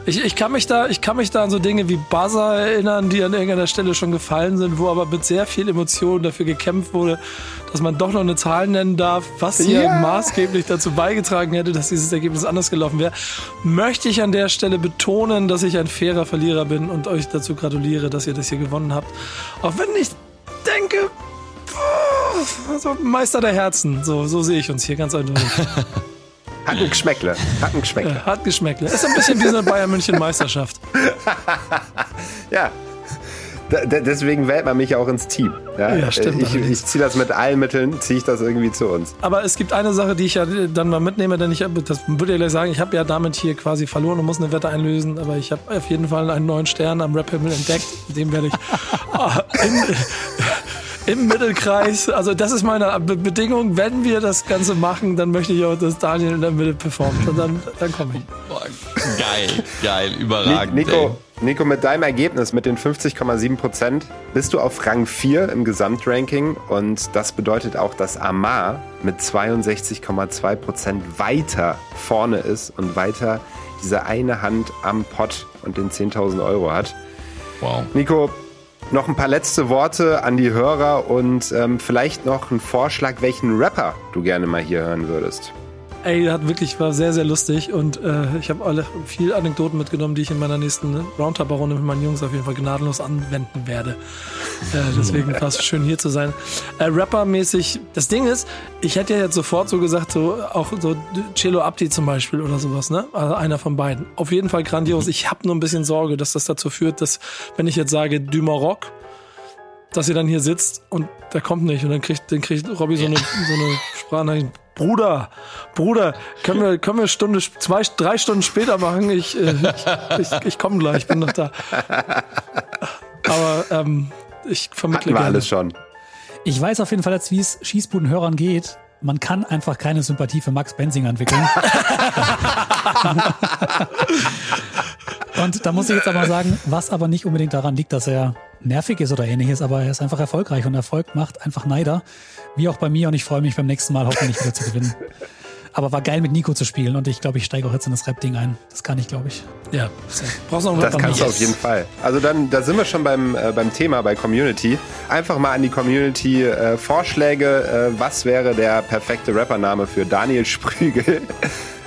ich, ich kann mich da ich kann mich da an so Dinge wie Buzzer erinnern, die an irgendeiner Stelle schon gefallen sind, wo aber mit sehr viel Emotion dafür gekämpft wurde, dass man doch noch eine Zahl nennen darf, was hier Ja. maßgeblich dazu beigetragen hätte, dass dieses Ergebnis anders gelaufen wäre. Möchte ich an der Stelle betonen, dass ich ein fairer Verlierer bin und euch dazu gratuliere, dass ihr das hier gewonnen habt. Auch wenn ich denke, also Meister der Herzen, so, so sehe ich uns hier ganz eindeutig. Hat ein Geschmäckle. Hat ein Geschmäckle. Ja, hat geschmeckt. Ist ein bisschen wie so eine Bayern München Meisterschaft. Ja. Deswegen wählt man mich auch ins Team. Ja, Ja, stimmt Ich, ich ziehe das mit allen Mitteln, ziehe ich das irgendwie zu uns. Aber es gibt eine Sache, die ich ja dann mal mitnehme, denn ich das würde ich gleich sagen, ich habe ja damit hier quasi verloren und muss eine Wette einlösen, aber ich habe auf jeden Fall einen neuen Stern am Rap-Himmel entdeckt. Dem werde ich ah, im, im Mittelkreis, also das ist meine Be Bedingung, wenn wir das Ganze machen, dann möchte ich auch, dass Daniel in der Mitte performt und dann, dann komme ich. Boah, geil, geil, überragend. ey. Nico, mit deinem Ergebnis, mit den 50,7 Prozent, bist du auf Rang 4 im Gesamtranking und das bedeutet auch, dass Amar mit 62,2 Prozent weiter vorne ist und weiter diese eine Hand am Pott und den 10.000 Euro hat. Wow. Nico, noch ein paar letzte Worte an die Hörer und ähm, vielleicht noch ein Vorschlag, welchen Rapper du gerne mal hier hören würdest. Ey, hat wirklich, war sehr, sehr lustig und äh, ich habe alle viel Anekdoten mitgenommen, die ich in meiner nächsten Roundtable-Runde mit meinen Jungs auf jeden Fall gnadenlos anwenden werde. Äh, deswegen war es schön hier zu sein. Äh, Rapper-mäßig, das Ding ist, ich hätte ja jetzt sofort so gesagt, so auch so Cello Abdi zum Beispiel oder sowas, ne? Also einer von beiden. Auf jeden Fall grandios. Ich habe nur ein bisschen Sorge, dass das dazu führt, dass, wenn ich jetzt sage Dumaroc, dass ihr dann hier sitzt und der kommt nicht und dann kriegt, dann kriegt Robby so eine, so eine Sprachnachricht. Bruder, Bruder, können wir, können wir Stunde, zwei, drei Stunden später machen? Ich, äh, ich, ich, ich komme gleich, ich bin noch da. Aber ähm, ich vermittle Hatten wir gerne. alles schon. Ich weiß auf jeden Fall jetzt, wie es Schießbudenhörern geht. Man kann einfach keine Sympathie für Max Benzinger entwickeln. Und da muss ich jetzt aber sagen, was aber nicht unbedingt daran liegt, dass er nervig ist oder ähnliches, aber er ist einfach erfolgreich und Erfolg macht einfach Neider. Wie auch bei mir und ich freue mich beim nächsten Mal hoffentlich wieder zu gewinnen. Aber war geil mit Nico zu spielen und ich glaube, ich steige auch jetzt in das Rap-Ding ein. Das kann ich, glaube ich. Ja, brauchst noch einen Das kannst du auf jeden Fall. Also dann, da sind wir schon beim, äh, beim Thema, bei Community. Einfach mal an die Community äh, Vorschläge. Äh, was wäre der perfekte Rappername für Daniel Sprügel?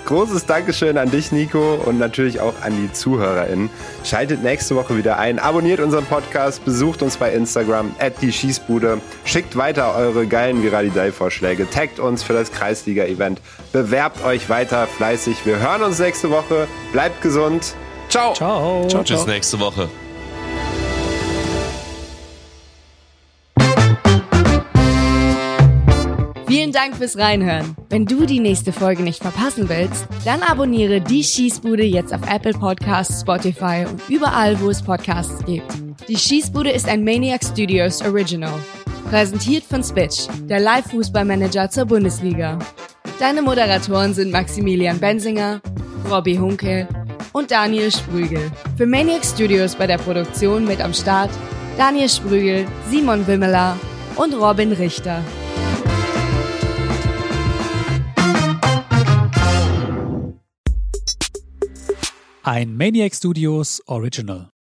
Großes Dankeschön an dich, Nico, und natürlich auch an die ZuhörerInnen. Schaltet nächste Woche wieder ein, abonniert unseren Podcast, besucht uns bei Instagram, at die Schießbude, schickt weiter eure geilen Viralidei-Vorschläge, taggt uns für das Kreisliga-Event, bewerbt euch weiter fleißig. Wir hören uns nächste Woche. Bleibt gesund. Ciao. Ciao. Ciao, Bis ciao. nächste Woche. Vielen Dank fürs Reinhören. Wenn du die nächste Folge nicht verpassen willst, dann abonniere die Schießbude jetzt auf Apple Podcasts, Spotify und überall, wo es Podcasts gibt. Die Schießbude ist ein Maniac Studios Original. Präsentiert von Spitch, der Live-Fußballmanager zur Bundesliga. Deine Moderatoren sind Maximilian Bensinger, Robbie Hunke und Daniel Sprügel. Für Maniac Studios bei der Produktion mit am Start Daniel Sprügel, Simon Wimmeler und Robin Richter. Ein Maniac Studios Original.